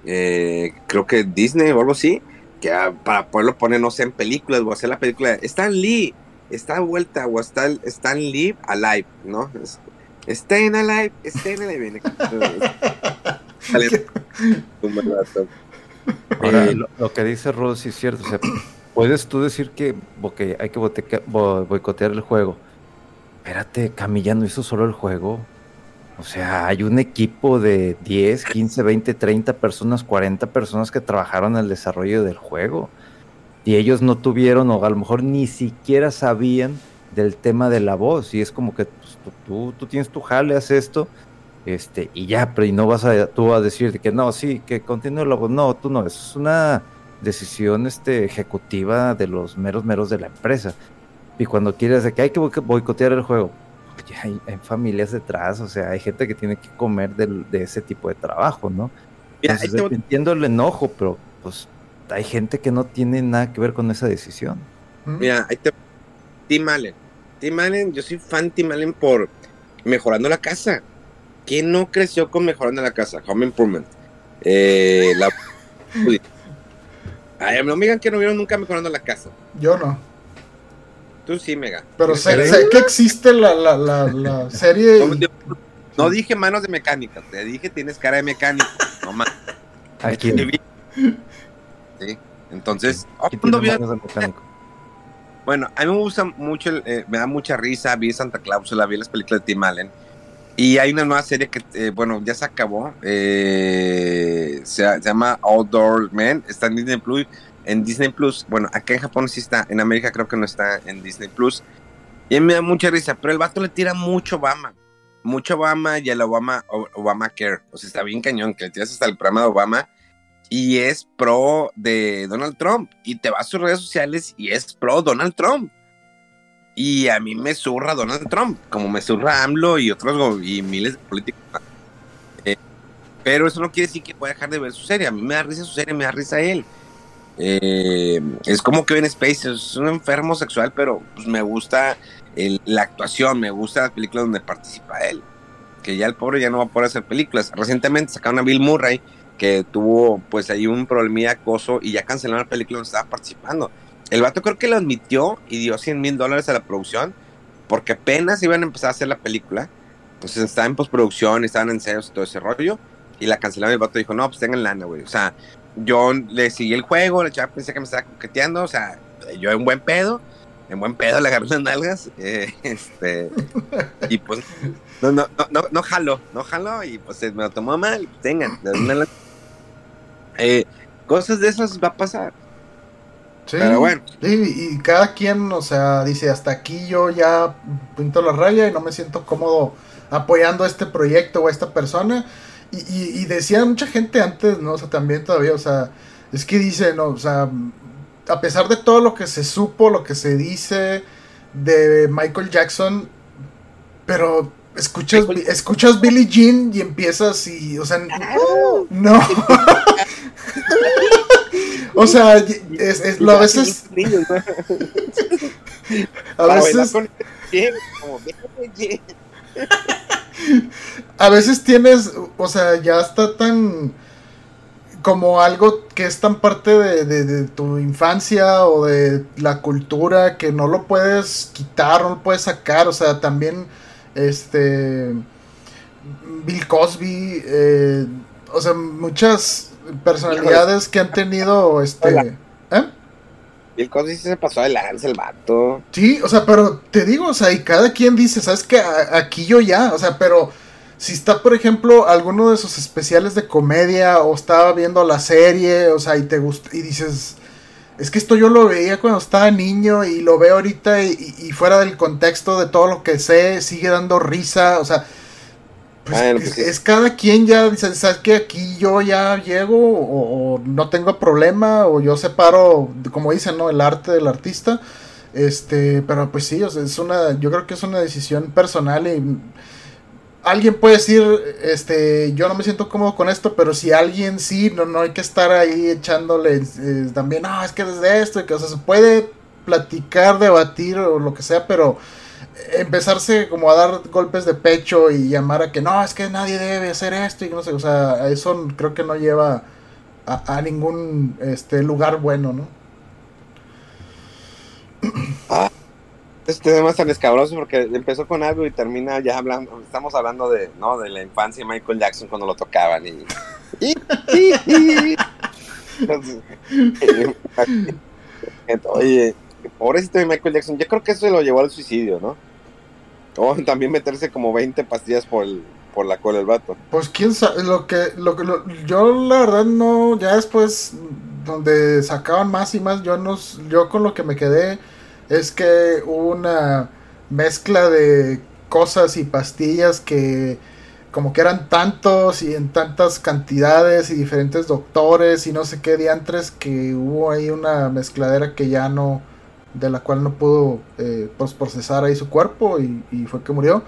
eh, creo que Disney o algo así, que para poderlo poner, no sé, en películas o hacer la película, Stan Lee, está de vuelta, o está Stan Lee alive, ¿no? Staying alive, staying alive. Ahora, lo, que dice Rosy es cierto, o sea, puedes tú decir que hay que boicotear el juego. Espérate, Camilla no hizo solo el juego. O sea, hay un equipo de 10, 15, 20, 30 personas, 40 personas que trabajaron en el desarrollo del juego. Y ellos no tuvieron, o a lo mejor ni siquiera sabían del tema de la voz. Y es como que pues, tú, tú, tienes tu jale, haces esto, este, y ya, pero y no vas a tú a decir que no, sí, que continúe la voz. No, tú no, eso es una decisión este, ejecutiva de los meros meros de la empresa. Y cuando quieres de que hay que boicotear el juego, hay, familias detrás, o sea, hay gente que tiene que comer de, ese tipo de trabajo, ¿no? entiendo el enojo, pero pues hay gente que no tiene nada que ver con esa decisión. Mira, ahí te... Tim Allen. Tim Allen, yo soy fan de Tim Allen por mejorando la casa. ¿Quién no creció con mejorando la casa? Home Improvement. Eh, la... Ay, no me digan que no vieron nunca mejorando la casa. Yo no. Tú sí, Mega. Pero sé, que existe la, la, la, serie. No, dije manos de mecánica, te dije tienes cara de mecánico. No más. Aquí. Sí. Entonces, ¿Qué cuando tiene vi- manos de mecánico? bueno, a mí me gusta mucho, el- eh, me da mucha risa, vi Santa Cláusula, vi las películas de Tim Allen. Y hay una nueva serie que, eh, bueno, ya se acabó. eh, se, se llama Outdoor Man. Está en Disney Plus. En Disney Plus. Bueno, acá en Japón sí está. En América creo que no está en Disney Plus. Y me da mucha risa. Pero el vato le tira mucho Obama. Mucho Obama y el Obama, Obama Care. O sea, está bien cañón. Que le tiras hasta el programa de Obama. Y es pro de Donald Trump. Y te vas a sus redes sociales y es pro Donald Trump. Y a mí me zurra Donald Trump, como me zurra AMLO y otros y miles de políticos. Eh, pero eso no quiere decir que pueda dejar de ver su serie. A mí me da risa su serie, me da risa él. Eh, es como que en Space es un enfermo sexual, pero pues, me gusta la actuación, me gusta las películas donde participa él. Que ya el pobre ya no va a poder hacer películas. Recientemente sacaron a Bill Murray, que tuvo pues ahí un problemilla acoso y ya cancelaron la película donde estaba participando. El vato creo que lo admitió y dio 100 mil dólares a la producción porque apenas iban a empezar a hacer la película. Entonces estaba en postproducción, estaban en ensayos y todo ese rollo. Y la cancelaron y el vato dijo, no, pues tengan lana, güey. O sea, yo le seguí el juego, la chava pensé que me estaba coqueteando. O sea, yo en buen pedo, en buen pedo le agarré las nalgas. eh, este, y pues, no, no, no, no, no jaló, no jaló. Y pues me lo tomó mal. Tengan, lana. Eh, cosas de esas va a pasar. Sí. Pero bueno. Sí, y cada quien, o sea, dice, hasta aquí yo ya pinto la raya y no me siento cómodo apoyando este proyecto o a esta persona. Y, y, y decía mucha gente antes, ¿no? O sea, también todavía, o sea, es que dice, ¿no? O sea, a pesar de todo lo que se supo, lo que se dice de Michael Jackson, pero escuchas, escuchas Billie Jean y empiezas y, o sea, no. O sea, es, es, lo, a veces. A veces. A veces tienes. O sea, ya está tan. Como algo que es tan parte de, tu infancia o de la cultura que no lo puedes quitar, no lo puedes sacar. O sea, también. Este. Bill Cosby. Eh, o sea, muchas personalidades que han tenido este ¿Eh? Bill Cosby se pasó de el vato. Sí, o sea, pero te digo, o sea, y cada quien dice, ¿sabes qué? Aquí yo ya, o sea, pero si está, por ejemplo, alguno de esos especiales de comedia o estaba viendo la serie, o sea, y te gusta y dices, es que esto yo lo veía cuando estaba niño y lo veo ahorita y, y fuera del contexto de todo lo que sé, sigue dando risa, o sea, pues bueno, pues es, sí. es, cada quien ya dice, ¿sabes que Aquí yo ya llego o, o, no tengo problema o yo separo, como dicen, ¿no? El arte del artista. Este, pero pues sí, o sea, es una, yo creo que es una decisión personal y alguien puede decir, este, yo no me siento cómodo con esto, pero si alguien sí, no, no hay que estar ahí echándole eh, también, no, es que desde esto, y que, o sea, se puede platicar, debatir o lo que sea, pero empezarse como a dar golpes de pecho y llamar a que no, es que nadie debe hacer esto y no sé, o sea, eso creo que no lleva a, ningún este lugar bueno, ¿no? Ah, este tema es tan escabroso porque empezó con algo y termina ya hablando, estamos hablando de, ¿no? de la infancia de Michael Jackson cuando lo tocaban y... Oye, pobrecito de Michael Jackson, yo creo que eso lo llevó al suicidio, ¿no? O también meterse como 20 pastillas por, el, por la cola del vato. Pues quién sabe, lo que, lo lo, yo la verdad no, ya después donde sacaban más y más, yo no, yo con lo que me quedé es que hubo una mezcla de cosas y pastillas que como que eran tantos y en tantas cantidades y diferentes doctores y no sé qué diantres que hubo ahí una mezcladera que ya no de la cual no pudo eh, pues, procesar ahí su cuerpo y, fue que murió.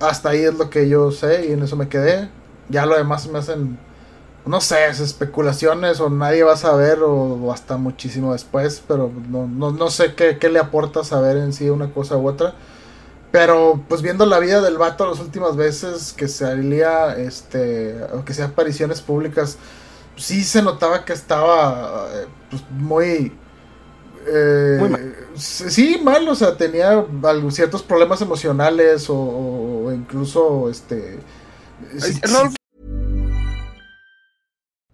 Hasta ahí es lo que yo sé y en eso me quedé. Ya lo demás me hacen, no sé, especulaciones o nadie va a saber o, o hasta muchísimo después, pero no, no, no sé qué, qué, le aporta saber en sí una cosa u otra. Pero pues viendo la vida del vato las últimas veces que salía, este, o que sea apariciones públicas, sí se notaba que estaba pues, muy eh, Muy mal. Sí, mal, o sea, tenía algo, ciertos problemas emocionales o, o incluso este. Sí, no.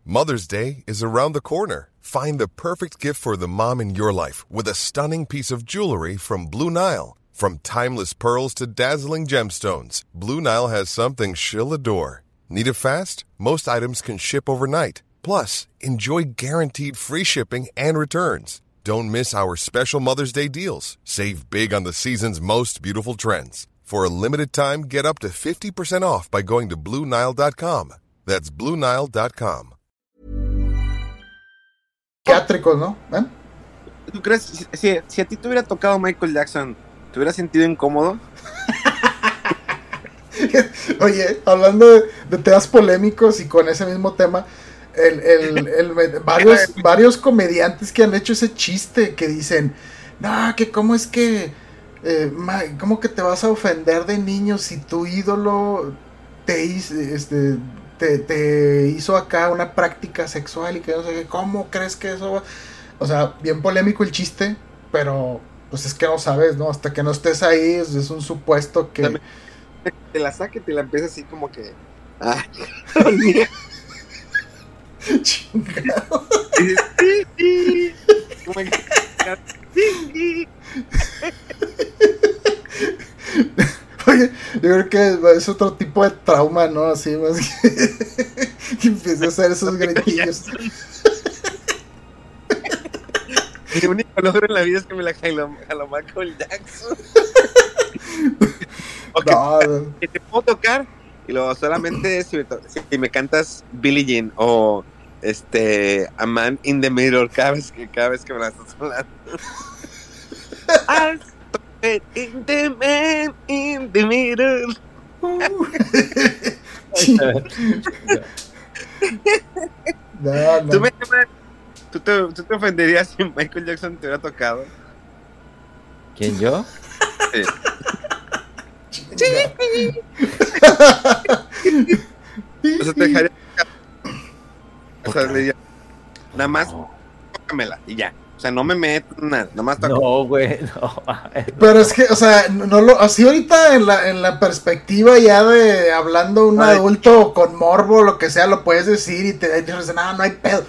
Mother's Day is around the corner. Find the perfect gift for the mom in your life with a stunning piece of jewelry from Blue Nile. From timeless pearls to dazzling gemstones, Blue Nile has something she'll adore. Need it fast? Most items can ship overnight. Plus, enjoy guaranteed free shipping and returns. Don't miss our special Mother's Day deals. Save big on the season's most beautiful trends. For a limited time, get up to 50% off by going to BlueNile.com. That's BlueNile.com. Psiquiátricos, ¿no? ¿Eh? ¿Tú crees, si, si- si a ti te hubiera tocado Michael Jackson, ¿te hubieras sentido incómodo? Oye, hablando de, de temas polémicos y con ese mismo tema, el, el- el- varios, varios comediantes que han hecho ese chiste que dicen, no, que cómo es que, eh, ma- cómo que te vas a ofender de niño si tu ídolo te hizo, este, te, te hizo acá una práctica sexual y que no sé qué, ¿cómo crees que eso va? O sea, bien polémico el chiste, pero pues es que no sabes, ¿no? Hasta que no estés ahí, es, es un supuesto que... Te la y te la empieza así como que. Ah, Chingado. Oye, yo creo que es otro tipo de trauma, ¿no? Así más que, que empiece a hacer esos gritillos. Mi único logro en la vida es que me la jaló, Michael Jackson. Ok, No, no. que te puedo tocar y luego solamente si me, si me cantas Billie Jean o este A Man in the Mirror cada vez que cada vez que me la estás hablando. I'll in the man in the mirror. Ching. No, no. ¿Tú, me, tú, te, tú te ofenderías si Michael Jackson te hubiera tocado? ¿Quién yo? O sea, te dejaría. O sea, le diría, nada más tócamela y ya. O sea, no me meto nada, nada más. No, güey, no. Pero es que, o sea, no lo, así ahorita en la, en la perspectiva ya de hablando un Ay. adulto con morbo, lo que sea, lo puedes decir y te dices, no, no hay pedo.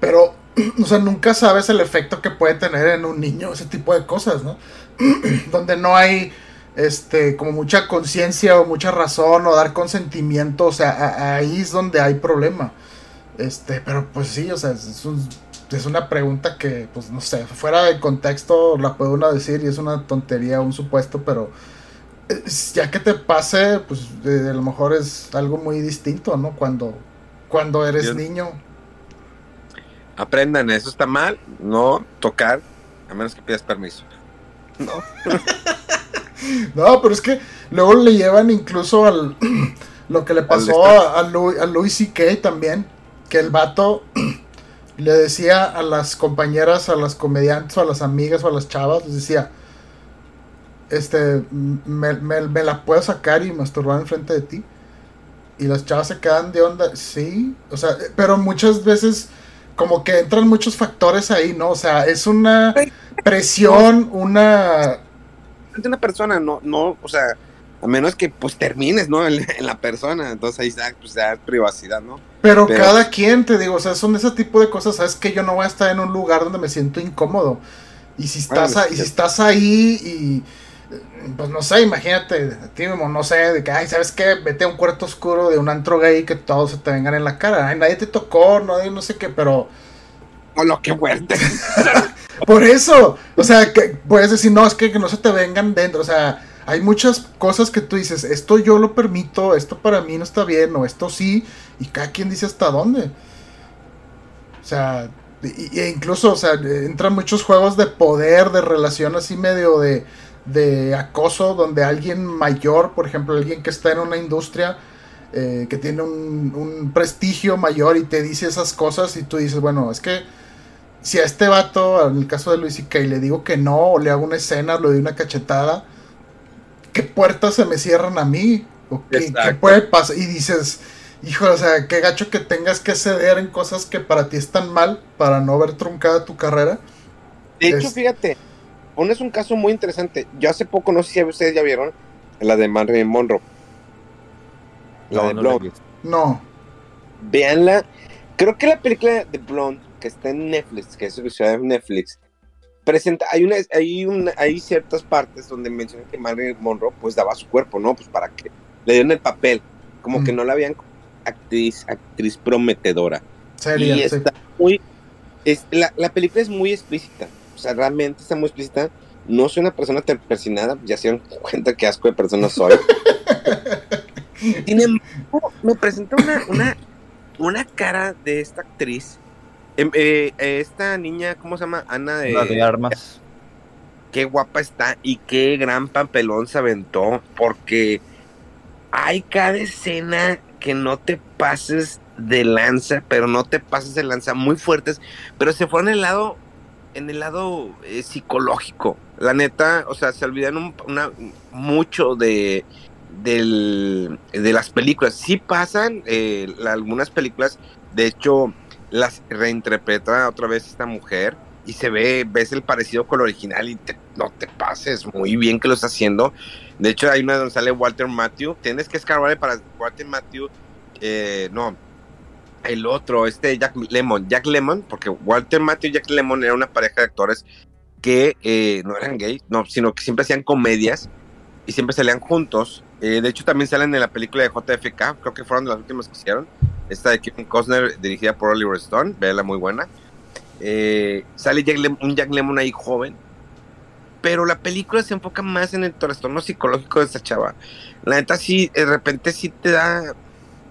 Pero, o sea, nunca sabes el efecto que puede tener en un niño ese tipo de cosas, ¿no? Donde no hay, este, como mucha conciencia o mucha razón o dar consentimiento, o sea, a- ahí es donde hay problema. Este, pero pues sí, o sea, es, un- es una pregunta que, pues no sé, fuera de contexto la puede uno decir y es una tontería, un supuesto, pero ya que te pase, pues eh, a lo mejor es algo muy distinto, ¿no? Cuando, cuando eres niño. Aprendan, eso está mal, no tocar, a menos que pidas permiso. No. No, pero es que luego le llevan incluso al lo que le pasó a, a, Lu- a Louis C.K. también, que el vato le decía a las compañeras, a las comediantes, o a las amigas o a las chavas, les decía, este, me, me- me la puedo sacar y masturbar enfrente de ti. Y las chavas se quedan de onda, sí, o sea, eh, pero muchas veces como que entran muchos factores ahí, ¿no? O sea, es una presión, una Ante una persona, no, no, o sea, a menos que pues termines, ¿no? En, en la persona, entonces ahí está, pues ya es privacidad, ¿no? Pero, Pero- cada quien, te digo, o sea, son ese tipo de cosas, sabes que yo no voy a estar en un lugar donde me siento incómodo. Y si estás, Bueno, y si estás ahí y, eh, pues no sé, imagínate, mismo, no sé, de que, ay, ¿sabes qué? Vete a un cuarto oscuro de un antro gay que todos se te vengan en la cara. Ay, nadie te tocó, nadie, no sé qué, pero O lo que fuerte. por eso, o sea, que puedes decir, no, es que, que no se te vengan dentro, o sea, hay muchas cosas que tú dices, esto yo lo permito, esto para mí no está bien, o esto sí, y cada quien dice hasta dónde. O sea, e incluso, o sea, entran muchos juegos de poder, de relación así medio de, de acoso, donde alguien mayor, por ejemplo, alguien que está en una industria, eh, que tiene un, un prestigio mayor y te dice esas cosas y tú dices, bueno, es que si a este vato, en el caso de Luis y le digo que no, o le hago una escena, le doy una cachetada, ¿qué puertas se me cierran a mí? ¿O qué, puede pasar? Y dices, hijo, o sea, qué gacho que tengas que ceder en cosas que para ti están mal para no ver truncada tu carrera. De hecho, Es- fíjate, pones un caso muy interesante. Yo hace poco, no sé si ustedes ya vieron, la de Marilyn Monroe. La No, de Blonde. No, Véanla. Creo que la película de Blonde, que está en Netflix, que es exclusiva de Netflix, presenta, hay una, hay una, hay ciertas partes donde menciona que Marilyn Monroe pues daba su cuerpo, ¿no? Pues para que le dieron el papel, como que Mm. no la habían actriz, actriz prometedora. Y sí. está muy, es, la, la película es muy explícita, o sea, realmente está muy explícita. No soy una persona tan persinada, ya se dieron cuenta que asco de persona soy. Sin embargo, me presenta una, una, una cara de esta actriz. Em, eh, eh, esta niña, ¿cómo se llama? Ana de, La de armas. qué guapa está y qué gran papelón se aventó, porque hay cada escena que no te pases de lanza, pero no te pases de lanza muy fuertes, pero se fueron en el lado, en el lado eh, psicológico. La neta, o sea, se olvidan un- una, mucho de, del- de las películas. Sí pasan eh, la- algunas películas, de hecho, las reinterpreta otra vez esta mujer y se ve, ves el parecido con el original y te- no te pases muy bien que lo está haciendo. De hecho, hay una donde sale Walter Matthew. Tienes que escarbarle para Walter Matthew. eh, no, el otro, este Jack Lemon. Jack Lemon, porque Walter Matthew y Jack Lemon era una pareja de actores que eh, no eran gays, no, sino que siempre hacían comedias y siempre salían juntos. Eh, de hecho, también salen en la película de JFK, creo que fueron de las últimas que hicieron. Esta de Kevin Costner, dirigida por Oliver Stone, véala muy buena. Eh, sale un Jack Lemon ahí joven, pero la película se enfoca más en el trastorno psicológico de esta chava. La neta, sí, de repente sí te da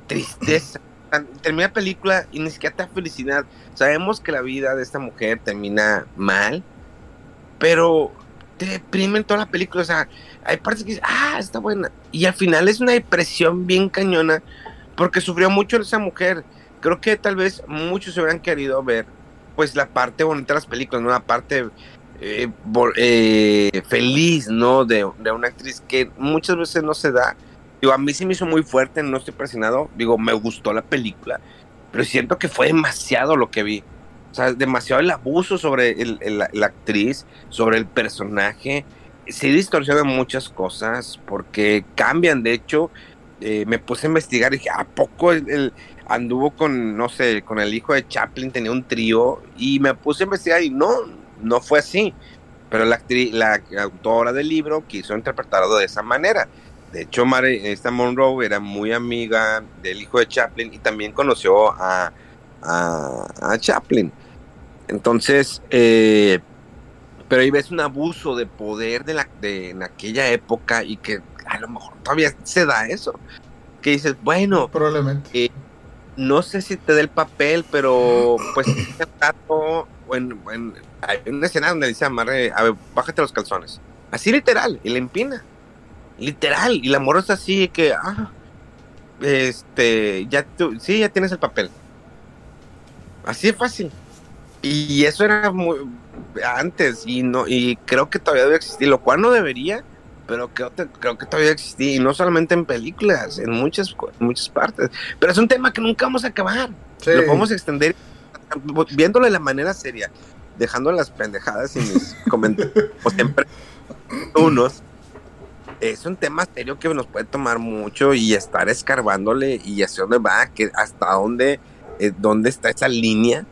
tristeza. Termina la película y ni siquiera te da felicidad. Sabemos que la vida de esta mujer termina mal, pero te deprimen toda la película. O sea, hay partes que dices, ah, está buena. Y al final es una depresión bien cañona porque sufrió mucho esa mujer. Creo que tal vez muchos hubieran querido ver, pues, la parte bonita de las películas, ¿no? La parte eh, eh, feliz, ¿no? De, de una actriz que muchas veces no se da. Digo, a mí sí me hizo muy fuerte, no estoy presionado. Digo, me gustó la película, pero siento que fue demasiado lo que vi. O sea, demasiado el abuso sobre la, la actriz, sobre el personaje. Sí distorsionan muchas cosas porque cambian. De hecho, eh, me puse a investigar y dije, ¿a poco anduvo con, no sé, con el hijo de Chaplin, tenía un trío? Y me puse a investigar y no, no fue así. Pero la, actriz, la autora del libro quiso interpretarlo de esa manera. De hecho, esta Monroe era muy amiga del hijo de Chaplin y también conoció a Chaplin. Entonces, eh, pero ahí ves un abuso de poder de la, de, en aquella época y que a lo mejor todavía se da eso. Que dices, bueno, Probablemente. no sé si te dé el papel, pero pues o en, en- hay una escena donde dice amarre, a ver, bájate los calzones. Así literal, y le empina. Literal, y la morra está así que, ah, este, ya tú, sí, ya tienes el papel. Así de fácil. Y eso era muy antes, y no, y creo que todavía debe existir, lo cual no debería, pero creo, que- creo que todavía existe, y no solamente en películas, en muchas, en muchas partes. Pero es un tema que nunca vamos a acabar. Sí. Lo podemos extender viéndolo de la manera seria, dejando las pendejadas y mis comentarios, como siempre, unos. Es un tema serio que nos puede tomar mucho y estar escarbándole y hacia dónde va, que hasta dónde, eh, dónde está esa línea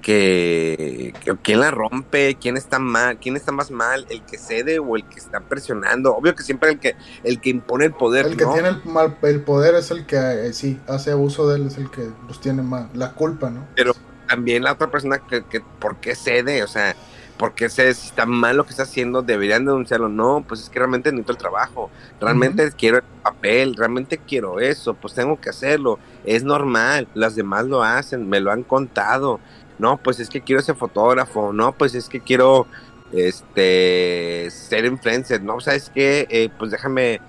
que, que quién la rompe, quién está mal, quién está más mal, el que cede o el que está presionando. Obvio que siempre el que el que impone el poder, El que ¿no? tiene el, mal, el poder es el que eh, sí hace abuso de él, es el que pues tiene más la culpa, ¿no? pero también la otra persona que, que ¿por qué cede? O sea, ¿por qué cede? Si está mal lo que está haciendo, deberían denunciarlo. No, pues es que realmente necesito el trabajo, realmente quiero el papel, realmente quiero eso, pues tengo que hacerlo. Es normal, las demás lo hacen, me lo han contado. No, pues es que quiero ese fotógrafo, no, pues es que quiero este ser influencer, no, sabes qué, Eh, pues déjame,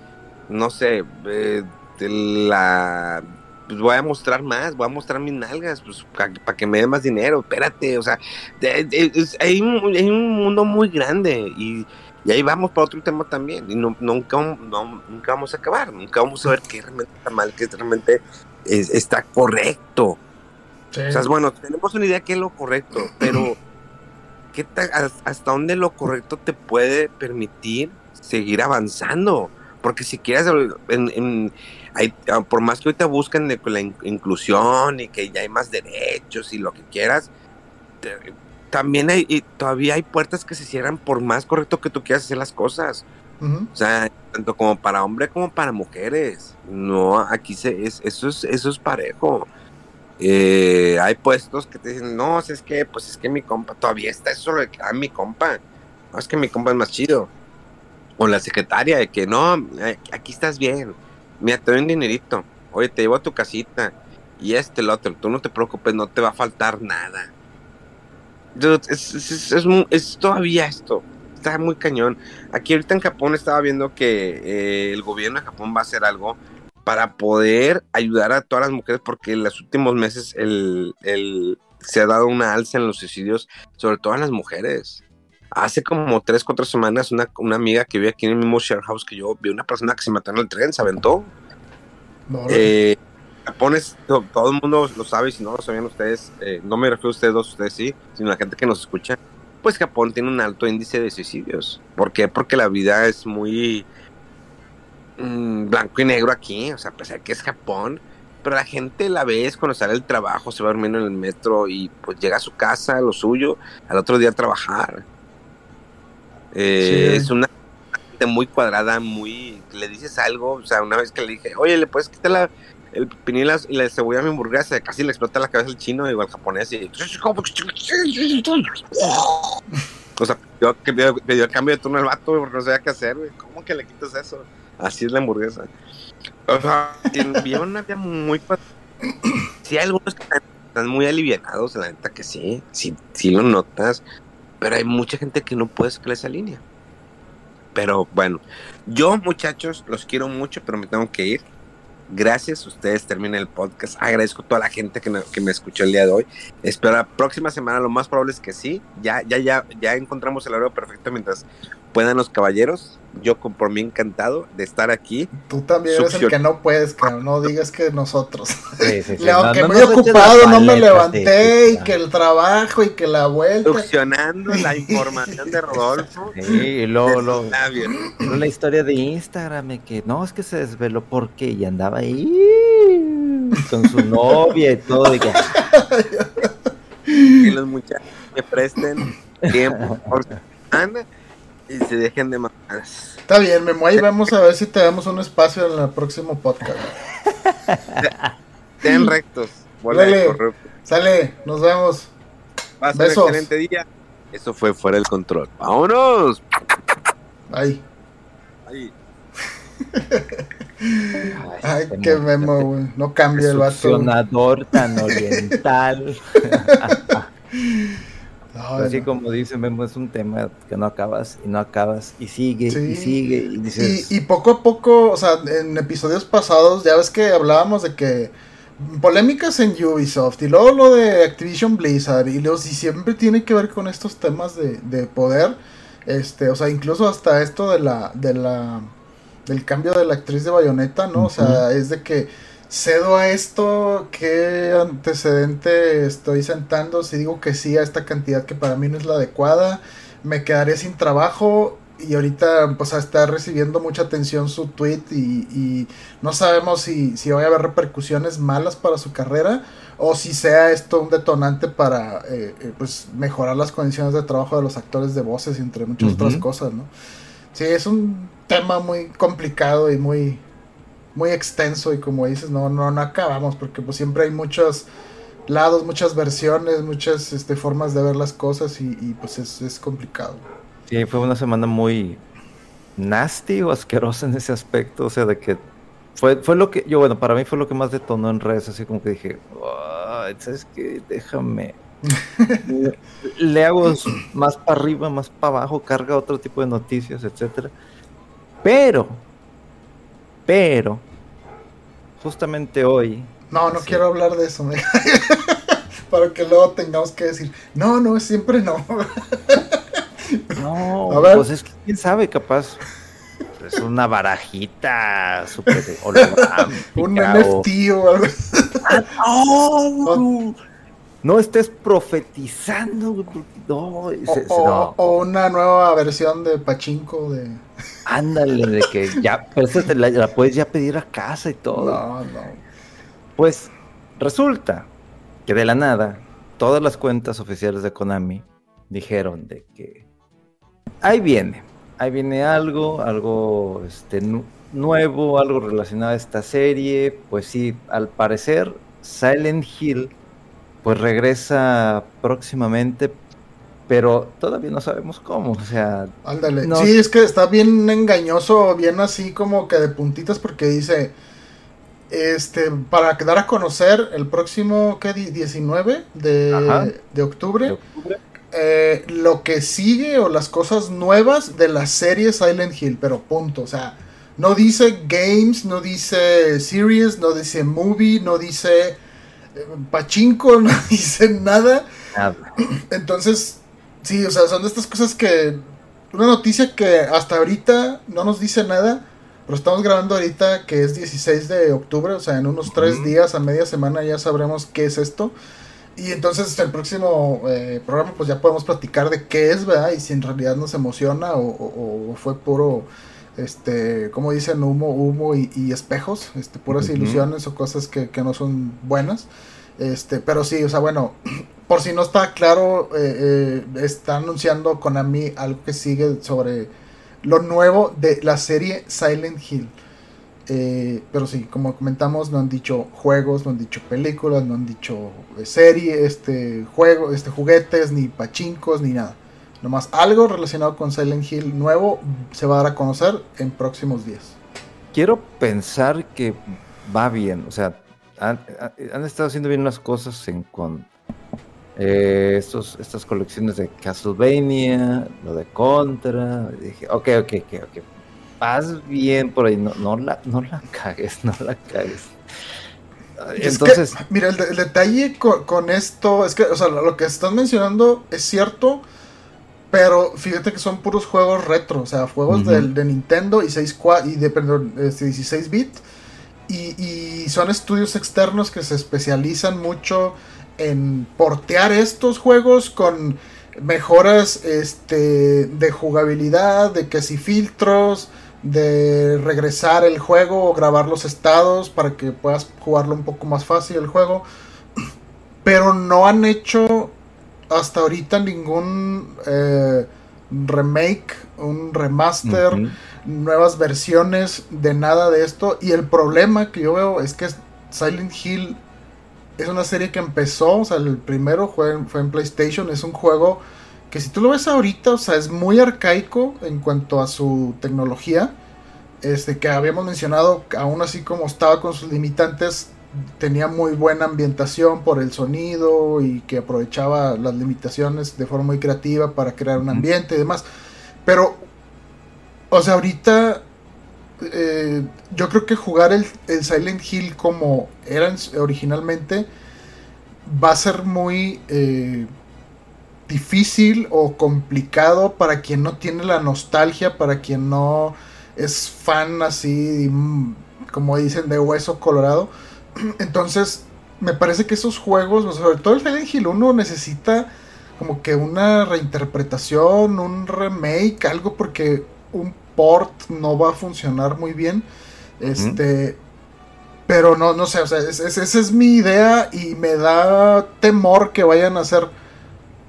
no sé, eh, la pues voy a mostrar más, voy a mostrar mis nalgas, pues para que me dé más dinero, espérate, o sea, hay, un, mundo muy grande y, y ahí vamos para otro tema también, y no- nunca, nunca vamos a acabar, nunca vamos a ver qué realmente está mal, qué realmente es- está correcto. Sí. O sea, bueno, tenemos una idea de qué es lo correcto, pero ¿qué ta- has- ¿hasta dónde lo correcto te puede permitir seguir avanzando? Porque si quieres, en, por más que ahorita busquen la inclusión y que ya hay más derechos y lo que quieras, también hay, y todavía hay puertas que se cierran por más correcto que tú quieras hacer las cosas. O sea, tanto como para hombre como para mujeres. No, aquí se, es, eso, es, eso es parejo. Eh, hay puestos que te dicen, no, es que, pues es que mi compa todavía está, eso lo que mi compa. No, es que mi compa es más chido. O la secretaria de que, no, eh, aquí estás bien. Mira, te doy un dinerito. Oye, te llevo a tu casita. Y este, el otro. Tú no te preocupes, no te va a faltar nada. Es, es, es, todavía esto. Está muy cañón. Aquí ahorita en Japón estaba viendo que eh, el gobierno de Japón va a hacer algo para poder ayudar a todas las mujeres porque en los últimos meses el, se ha dado una alza en los suicidios, sobre todo en las mujeres. Hace como tres, cuatro semanas, una, amiga que vive aquí en el mismo share house que yo, vi una persona que se mató en el tren, se aventó. Eh, Japón es, todo, el mundo lo sabe, si no lo sabían ustedes, eh, no me refiero a ustedes dos, ustedes sí, sino a la gente que nos escucha, pues Japón tiene un alto índice de suicidios. ¿Por qué? Porque la vida es muy mm, blanco y negro aquí, o sea, a pesar que es Japón, pero la gente la ves cuando sale del trabajo, se va durmiendo en el metro y pues llega a su casa, lo suyo, al otro día a trabajar. Eh, es una gente muy cuadrada, muy... Le dices algo, o sea, una vez que le dije, oye, ¿le puedes quitar la, el pepino y la, cebolla a mi hamburguesa, casi le explota la cabeza al chino y al japonés y... O sea, pidió, pidió, el cambio de turno al vato, porque no sabía qué hacer, güey. ¿Cómo que le quitas eso? Así es la hamburguesa. O sea, una vida muy... Sí hay algunos que están muy alivianados, la neta que sí, sí, sí lo notas, pero hay mucha gente que no puede sacar esa línea. Pero bueno, yo muchachos, los quiero mucho, pero me tengo que ir. Gracias, ustedes terminen el podcast. Agradezco a toda la gente que, que, me escuchó el día de hoy. Espero la próxima semana, lo más probable es que sí. Ya, ya, ya, ya encontramos el horario perfecto mientras puedan los caballeros. Yo por mí encantado de estar aquí. Tú también eres el que no puedes, que no digas que nosotros. Sí, sí, que muy ocupado, no me levanté y que el trabajo y que la vuelta. Succionando la información de Rodolfo. Sí, y luego, luego, la historia de Instagram, que no, es que se desveló porque y andaba ahí con su novia y todo. Y que... los muchachos me presten tiempo por semana y se dejen de mamadas. Está bien, Memo, ahí vamos a ver si te damos un espacio en el próximo podcast. Sean rectos. sale, nos vemos. Va a ser un excelente día. Eso fue fuera del control. ¡Vámonos! Ay. Ay. Ay, qué memo, güey. No cambia el vato. tan oriental. Así como dice Memo, es un tema que no acabas y no acabas y sigue y sigue y dices... Y, poco a poco, o sea, en episodios pasados ya ves que hablábamos de que polémicas en Ubisoft y luego lo de Activision Blizzard y, luego, si siempre tiene que ver con estos temas de, de poder, este, o sea, incluso hasta esto de la, de la, del cambio de la actriz de Bayonetta, ¿no? O sea, es de que cedo a esto, qué antecedente estoy sentando si digo que sí a esta cantidad que para mí no es la adecuada, me quedaré sin trabajo y ahorita pues está recibiendo mucha atención su tweet y, no sabemos si, si va a haber repercusiones malas para su carrera o si sea esto un detonante para eh, eh, pues mejorar las condiciones de trabajo de los actores de voces entre muchas otras cosas, ¿no? Sí, es un tema muy complicado y muy muy extenso y como dices, no, no, no acabamos porque pues siempre hay muchos lados, muchas versiones, muchas este, formas de ver las cosas y, pues es, complicado. Sí, fue una semana muy nasty o asquerosa en ese aspecto, o sea, de que fue, fue lo que, yo bueno, para mí fue lo que más detonó en redes, así como que dije, ¿sabes qué? Déjame. le hago más para arriba, más para abajo, carga otro tipo de noticias, etcétera. Pero pero, justamente hoy. No, no quiero hablar de eso, para que luego tengamos que decir, no, no, siempre no. no, pues es que quién sabe, capaz. Es una barajita super Un NFT o, algo ah, no, estés profetizando. No, o, una nueva versión de Pachinko de. Ándale, de que ya, pero esta te la, la puedes ya pedir a casa y todo. No, no. Pues resulta que de la nada, todas las cuentas oficiales de Konami dijeron de que ahí viene, ahí viene algo, algo este, nu- nuevo, algo relacionado a esta serie. Pues sí, al parecer Silent Hill pues regresa próximamente, pero todavía no sabemos cómo. O sea, Ándale. No. Sí, es que está bien engañoso, bien así como que de puntitas porque dice, este, para dar a conocer el próximo, ¿qué? di- 19 de, Ajá. de octubre, de octubre. eh, lo que sigue o las cosas nuevas de la serie Silent Hill, pero punto, o sea, no dice games, no dice series, no dice movie, no dice eh, pachinko, no dice nada. nada. Entonces, sí, o sea, son de estas cosas que. Una noticia que hasta ahorita no nos dice nada, pero estamos grabando ahorita que es 16 de octubre, o sea, en unos tres Ujú. días, a media semana ya sabremos qué es esto. Y entonces el próximo eh, programa pues ya podemos platicar de qué es, ¿verdad? Y si en realidad nos emociona o, o- o fue puro, este, como dicen, humo, humo y, y espejos, este, puras Ujú. ilusiones o cosas que, que no son buenas. Este, pero sí, o sea, bueno, por si no está claro, eh, eh, está anunciando Konami algo que sigue sobre lo nuevo de la serie Silent Hill. Eh, pero sí, como comentamos, no han dicho juegos, no han dicho películas, no han dicho eh, serie, este juego, este juguetes, ni pachincos, ni nada. Nomás algo relacionado con Silent Hill nuevo se va a dar a conocer en próximos días. quiero pensar que va bien. O sea, han, estado haciendo bien las cosas en con eh, estos, estas colecciones de Castlevania, lo de Contra. y dije, ok, ok, ok, ok. Vas bien por ahí. No, no, la, no la cagues, no la cagues. Es Entonces, que, mira, el, de- el detalle con, con esto es que, o sea, lo que estás mencionando es cierto, pero fíjate que son puros juegos retro, o sea, juegos del- de, Nintendo y, 6, cua- y de perdón, este, 16 bit, y, y son estudios externos que se especializan mucho en portear estos juegos con mejoras este, de jugabilidad, de que si filtros, de regresar el juego o grabar los estados para que puedas jugarlo un poco más fácil el juego. Pero no han hecho hasta ahorita ningún eh, remake, un remaster, nuevas versiones de nada de esto. Y el problema que yo veo es que Silent Hill es una serie que empezó, o sea, el primero fue, en- fue en PlayStation, es un juego que si tú lo ves ahorita, o sea, es muy arcaico en cuanto a su tecnología. Este que habíamos mencionado, aún así como estaba con sus limitantes, tenía muy buena ambientación por el sonido y que aprovechaba las limitaciones de forma muy creativa para crear un ambiente y demás. Pero, o sea, ahorita eh, yo creo que jugar el, el Silent Hill como eran originalmente va a ser muy eh, difícil o complicado para quien no tiene la nostalgia, para quien no es fan así, mm, como dicen, de hueso colorado. Entonces, me parece que esos juegos, sobre todo el Silent Hill 1, necesita como que una reinterpretación, un remake, algo porque un port no va a funcionar muy bien. Este. Pero no, no sé, o sea, es- es- esa es mi idea y me da temor que vayan a hacer.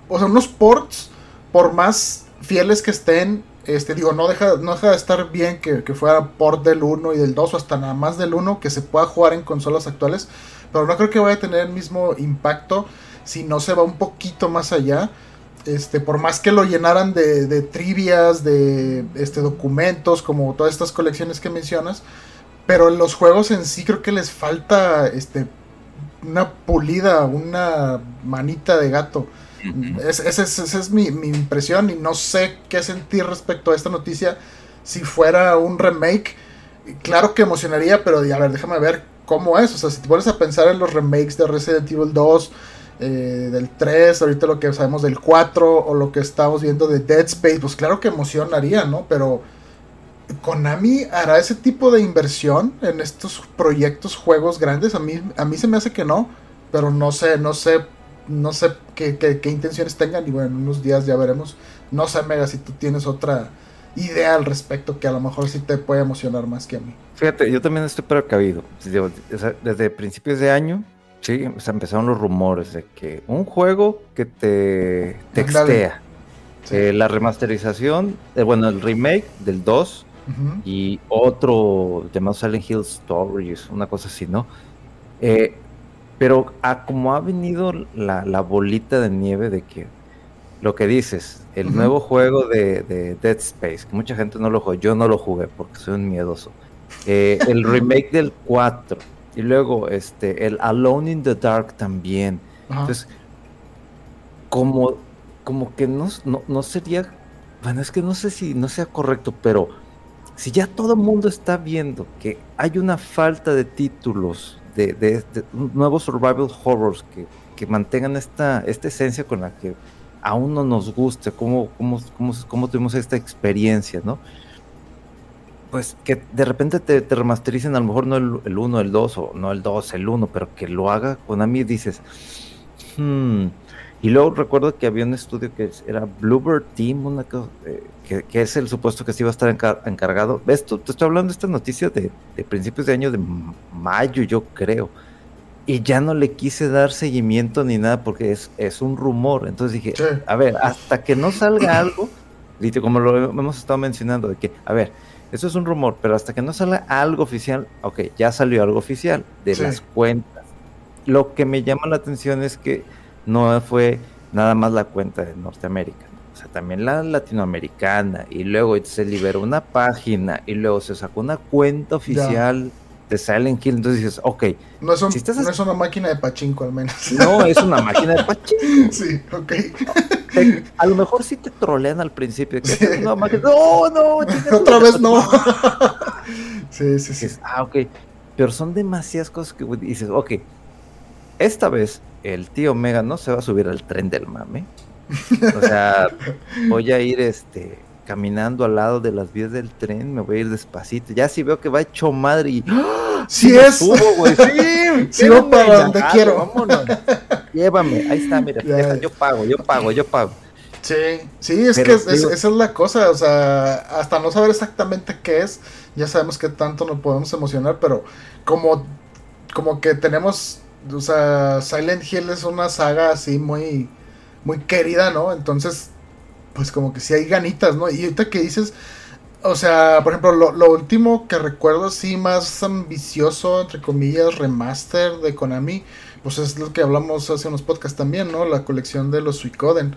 O sea, unos ports, por más fieles que estén, este, digo, no deja, no deja de estar bien que, que fuera port del 1 y del 2 o hasta nada más del 1 que se pueda jugar en consolas actuales. Pero no creo que vaya a tener el mismo impacto si no se va un poquito más allá. Este, por más que lo llenaran de, de trivias, de este, documentos, como todas estas colecciones que mencionas. Pero en los juegos en sí creo que les falta este, una pulida, una manita de gato. Es- Esa es, esa es mi, mi impresión y no sé qué sentir respecto a esta noticia. Si fuera un remake, claro que emocionaría, pero a ver, déjame ver cómo es. O sea, si te pones a pensar en los remakes de Resident Evil 2, eh, del 3, ahorita lo que sabemos del 4 o lo que estamos viendo de Dead Space, pues claro que emocionaría, ¿no? Pero Konami hará ese tipo de inversión en estos proyectos, juegos grandes. A mí, a mí se me hace que no, pero no sé, no sé, no sé qué, qué- qué intenciones tengan. Y bueno, en unos días ya veremos. No sé, Mega, si tú tienes otra idea al respecto que a lo mejor sí te puede emocionar más que a mí. Fíjate, yo también estoy precavido. Desde principios de año, sí, empezaron los rumores de que un juego que te textea, eh, la remasterización, eh, bueno, el remake del 2 y otro llamado Silent Hill Stories, una cosa así, ¿no? Eh, pero a como ha venido la, la bolita de nieve de que lo que dices, el nuevo juego de, Dead Space, que mucha gente no lo jugó, yo no lo jugué porque soy un miedoso. El remake del 4 y luego este el Alone in the Dark también. Entonces, como, como que no, no, sería, bueno, es que no sé si no sea correcto, pero si ya todo el mundo está viendo que hay una falta de títulos de, de, nuevos survival horrors que, que mantengan esta, esta esencia con la que aún no nos guste, cómo, cómo, cómo, tuvimos esta experiencia, ¿no? Pues que de repente te, te remastericen a lo mejor no el 1, el 2 o no el 2, el 1, pero que lo haga mí dices, hmm. Y luego recuerdo que había un estudio que era Bluebird Team, una eh, que, que, es el supuesto que sí iba a estar encargado. ¿Ves? Te estoy hablando de esta noticia de, de principios de año de mayo, yo creo y ya no le quise dar seguimiento ni nada porque es, es un rumor. Entonces dije, a ver, hasta que no salga algo, como lo hemos estado mencionando, de que, a ver, eso es un rumor, pero hasta que no salga algo oficial, ok, ya salió algo oficial de las cuentas. Lo que me llama la atención es que no fue nada más la cuenta de Norteamérica, o sea, también la latinoamericana, y luego se liberó una página, y luego se sacó una cuenta oficial de Silent Hill, entonces dices, ok. No es, no es una máquina de pachinko al menos. No, es una máquina de pachinko. Sí, ok. a lo mejor sí te trolean al principio. Que no, no, otra vez no. sí, sí, sí. ah, ok. Pero son demasiadas cosas que dices, ok, esta vez el tío Mega no se va a subir al tren del mame. O sea, voy a ir este caminando al lado de las vías del tren, me voy a ir despacito. Ya si veo que va hecho madre y. ¡Ah! ¡Sí, es! Subo, güey. Sí, para donde quiero. Vámonos. Llévame. Ahí está, mira. yo pago, yo pago, yo pago. Sí, sí, es que esa es la cosa. O sea, hasta no saber exactamente qué es, ya sabemos que tanto nos podemos emocionar, pero como, como que tenemos. O sea, Silent Hill es una saga así muy, muy querida, ¿no? Entonces pues como que sí hay ganitas, ¿no? Y ahorita que dices, o sea, por ejemplo, lo, último que recuerdo así más ambicioso, entre comillas, remaster de Konami, pues es lo que hablamos hace unos podcasts también, ¿no? La colección de los Suicoden.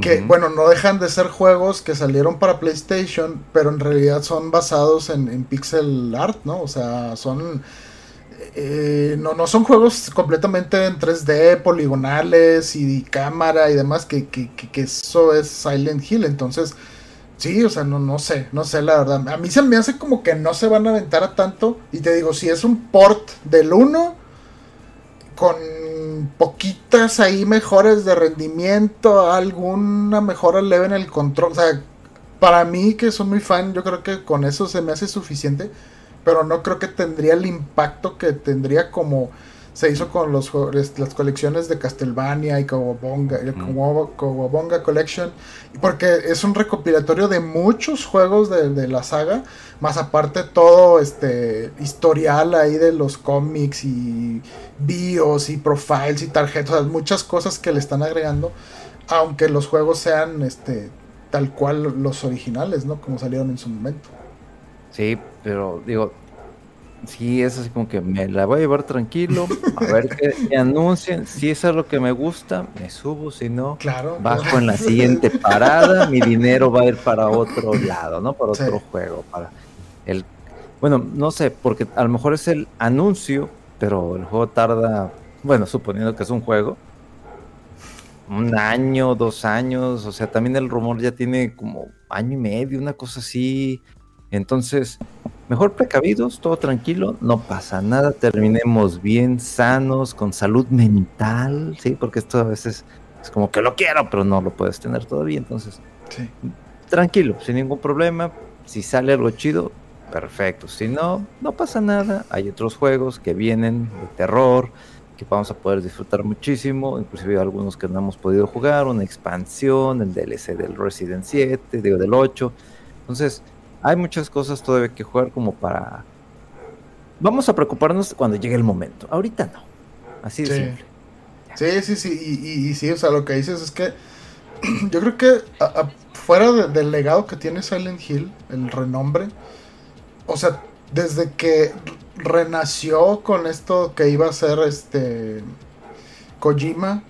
Que, bueno, no dejan de ser juegos que salieron para PlayStation, pero en realidad son basados en, en pixel art, ¿no? O sea, son eh, no, no son juegos completamente en 3D, poligonales y cámara y demás, que, que, eso es Silent Hill. Entonces, sí, o sea, no, no sé, no sé la verdad. A mí se me hace como que no se van a aventar a tanto. Y te digo, si es un port del 1 con poquitas ahí mejores de rendimiento, alguna mejora leve en el control. O sea, para mí que soy muy fan, yo creo que con eso se me hace suficiente pero no creo que tendría el impacto que tendría como se hizo con los, las colecciones de Castlevania y Cowabonga, mm. Collection, porque es un recopilatorio de muchos juegos de, la saga, más aparte todo este historial ahí de los cómics y bios y profiles y tarjetas, muchas cosas que le están agregando, aunque los juegos sean este tal cual los originales, ¿no? Como salieron en su momento. Sí, pero digo, sí, es así como que me la voy a llevar tranquilo, a ver qué anuncien. Si eso es lo que me gusta, me subo, si no, claro, bajo en la siguiente parada, mi dinero va a ir para otro lado, ¿no? Para otro juego, para el... Bueno, no sé, porque a lo mejor es el anuncio, pero el juego tarda, bueno, suponiendo que es un juego, un año, dos años, o sea, también el rumor ya tiene como año y medio, una cosa así. Entonces, mejor precavidos, todo tranquilo, no pasa nada, terminemos bien, sanos, con salud mental, ¿sí? Porque esto a veces es como que lo quiero, pero no lo puedes tener todavía, entonces, tranquilo, sin ningún problema, si sale algo chido, perfecto, si no, no pasa nada, hay otros juegos que vienen de terror, que vamos a poder disfrutar muchísimo, inclusive algunos que no hemos podido jugar, una expansión, el DLC del Resident 7, digo del 8, Entonces, hay muchas cosas todavía que jugar como para... Vamos a preocuparnos cuando llegue el momento. Ahorita no. Así de simple. Sí, sí, sí. Y, sí, o sea, lo que dices es que yo creo que fuera del legado que tiene Silent Hill, el renombre, o sea, desde que renació con esto que iba a ser este Kojima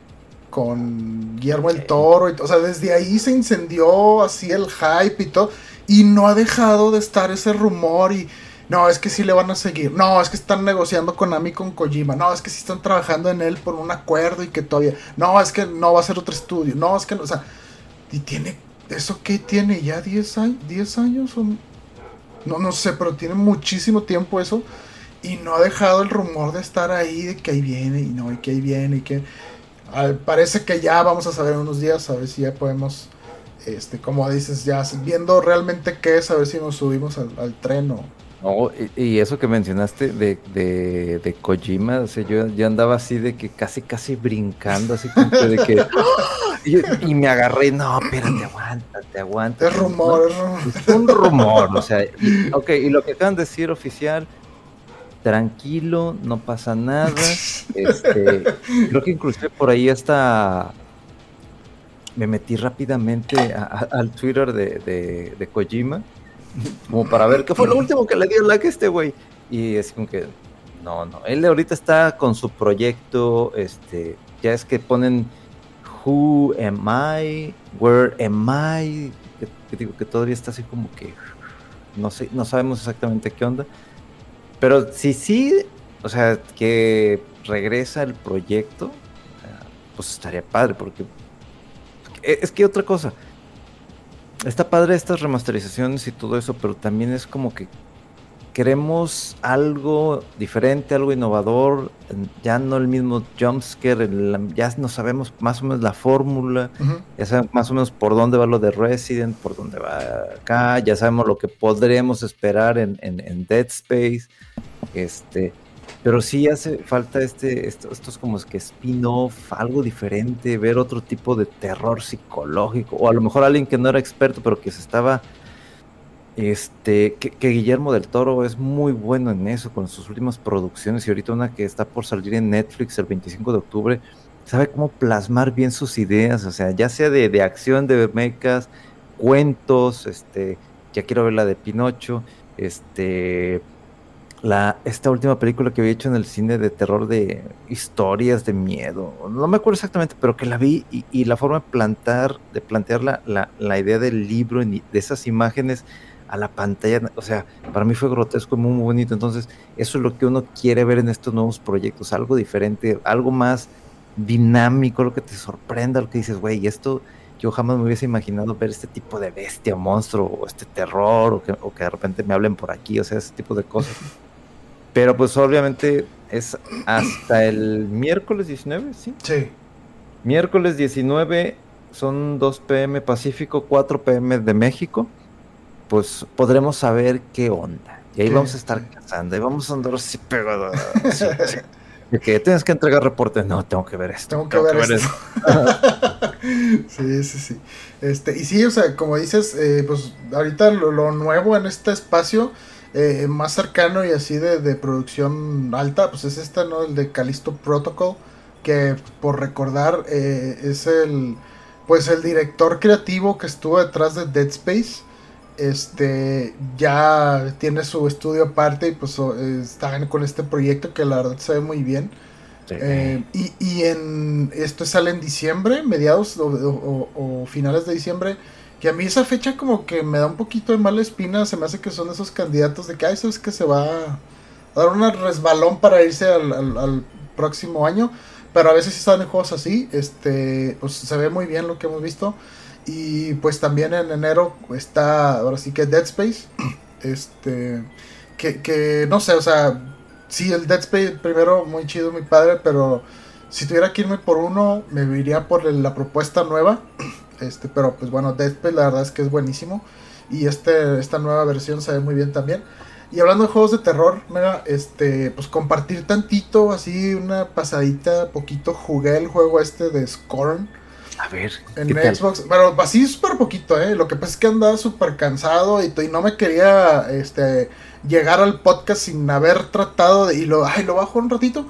con Guillermo el Toro, y, o sea, desde ahí se incendió así el hype y todo, y no ha dejado de estar ese rumor y no, es que sí le van a seguir, no, es que están negociando con Ami con Kojima, no, es que sí están trabajando en él por un acuerdo y que todavía, no, es que no va a ser otro estudio, no, es que, o sea, y tiene, ¿eso qué tiene? ¿Ya 10 años? ¿10 años? O, no, no sé, pero tiene muchísimo tiempo eso. Y no ha dejado el rumor de estar ahí, de que ahí viene, y no, y que ahí viene, y que... parece que ya vamos a saber unos días, a ver si ya podemos, este, como dices, ya viendo realmente qué es, a ver si nos subimos al, al tren o, no, y, eso que mencionaste de, de, de Kojima, o sea, yo, yo, andaba así de que casi, casi brincando, así como de que... y, me agarré, no, espérate, aguántate, aguántate. Es rumor, es un rumor, o sea, y, ok, y lo que acaban de decir oficial, tranquilo, no pasa nada. Este, creo que inclusive por ahí hasta me metí rápidamente al Twitter de, de, de Kojima como para ver qué fue lo último que le dio like a este güey. Y es como que, no, no, él ahorita está con su proyecto, este, ya es que ponen Who am I, Where am I, que, digo que todavía está así como que, no sé, no sabemos exactamente qué onda. Pero si sí, o sea, que regresa el proyecto, pues estaría padre, porque es que otra cosa, está padre estas remasterizaciones y todo eso, pero también es como que queremos algo diferente, algo innovador, ya no el mismo jumpscare, ya no sabemos más o menos la fórmula, ya sabemos más o menos por dónde va lo de Resident, por dónde va acá, ya sabemos lo que podríamos esperar en, en, en Dead Space, este, pero sí hace falta este, esto, es como es que spin-off, algo diferente, ver otro tipo de terror psicológico, o a lo mejor alguien que no era experto, pero que se estaba, este, que, Guillermo del Toro es muy bueno en eso, con sus últimas producciones, y ahorita una que está por salir en Netflix el 25 de octubre, sabe cómo plasmar bien sus ideas, o sea, ya sea de, de acción, de mecas, cuentos, este, ya quiero ver la de Pinocho, este la, esta última película que había hecho en el cine de terror de historias de miedo. No me acuerdo exactamente, pero que la vi y, la forma de plantar, de plantear la, la, idea del libro, de esas imágenes a la pantalla, o sea, para mí fue grotesco y muy, muy bonito. Entonces, eso es lo que uno quiere ver en estos nuevos proyectos, algo diferente, algo más dinámico, lo que te sorprenda, lo que dices, güey, esto yo jamás me hubiese imaginado ver este tipo de bestia, monstruo, o este terror, o que, o que de repente me hablen por aquí, o sea, ese tipo de cosas. Pero pues obviamente es hasta el miércoles 19, ¿sí? Sí. Miércoles 19 son 2 pm Pacífico, 4 pm de México. Pues podremos saber qué onda. Y ahí vamos a estar cazando. Y vamos a andar así pegados. De que tienes que entregar reportes. No, tengo que ver esto. Tengo que, ver, esto. sí, sí, sí. Este, y sí, o sea, como dices, eh, pues ahorita lo nuevo en este espacio eh, más cercano y así de, producción alta, pues es este, ¿no? El de Callisto Protocol, que por recordar eh, es el, pues el director creativo que estuvo detrás de Dead Space. Este ya tiene su estudio aparte y pues está con este proyecto que la verdad se ve muy bien. Eh, y, y, en esto sale en diciembre, mediados o finales de diciembre. Y a mí esa fecha como que me da un poquito de mala espina, se me hace que son esos candidatos de que, ay, sabes que se va a dar un resbalón para irse al, próximo año, pero a veces están en juegos así, este, pues se ve muy bien lo que hemos visto. Y pues también en enero está, ahora sí que Dead Space, este, que, que no sé, o sea, sí, el Dead Space primero muy chido, muy padre, pero si tuviera que irme por uno, me iría por la propuesta nueva. Este, pero pues bueno, Space la verdad es que es buenísimo. Y este, esta nueva versión se ve muy bien también. Y hablando de juegos de terror, mira, este, pues compartir tantito, así una pasadita, poquito, jugué el juego este de Scorn. A ver. En Xbox, pero así súper poquito, ¿eh? Lo que pasa es que andaba súper cansado y, y, no me quería este, llegar al podcast sin haber tratado de... Y lo, ay, lo bajo un ratito.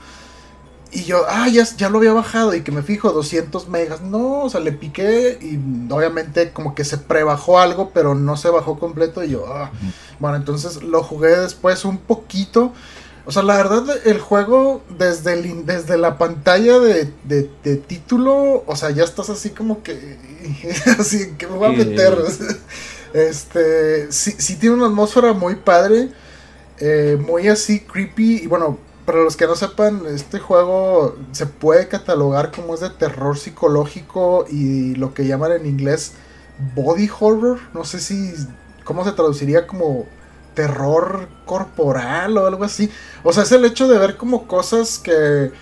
Y yo, ah, ya, ya lo había bajado y que me fijo, 200 megas. No, o sea, le piqué y obviamente como que se prebajó algo, pero no se bajó completo. Y yo, ah, bueno, entonces lo jugué después un poquito. O sea, la verdad, el juego desde, el, desde la pantalla de, de, título, o sea, ya estás así como que, así que me voy a meter. Este, sí, sí tiene una atmósfera muy padre, eh, muy así creepy. Y bueno, para los que no sepan, este juego se puede catalogar como es de terror psicológico y lo que llaman en inglés body horror. No sé si, ¿cómo se traduciría como terror corporal o algo así? O sea, es el hecho de ver como cosas que,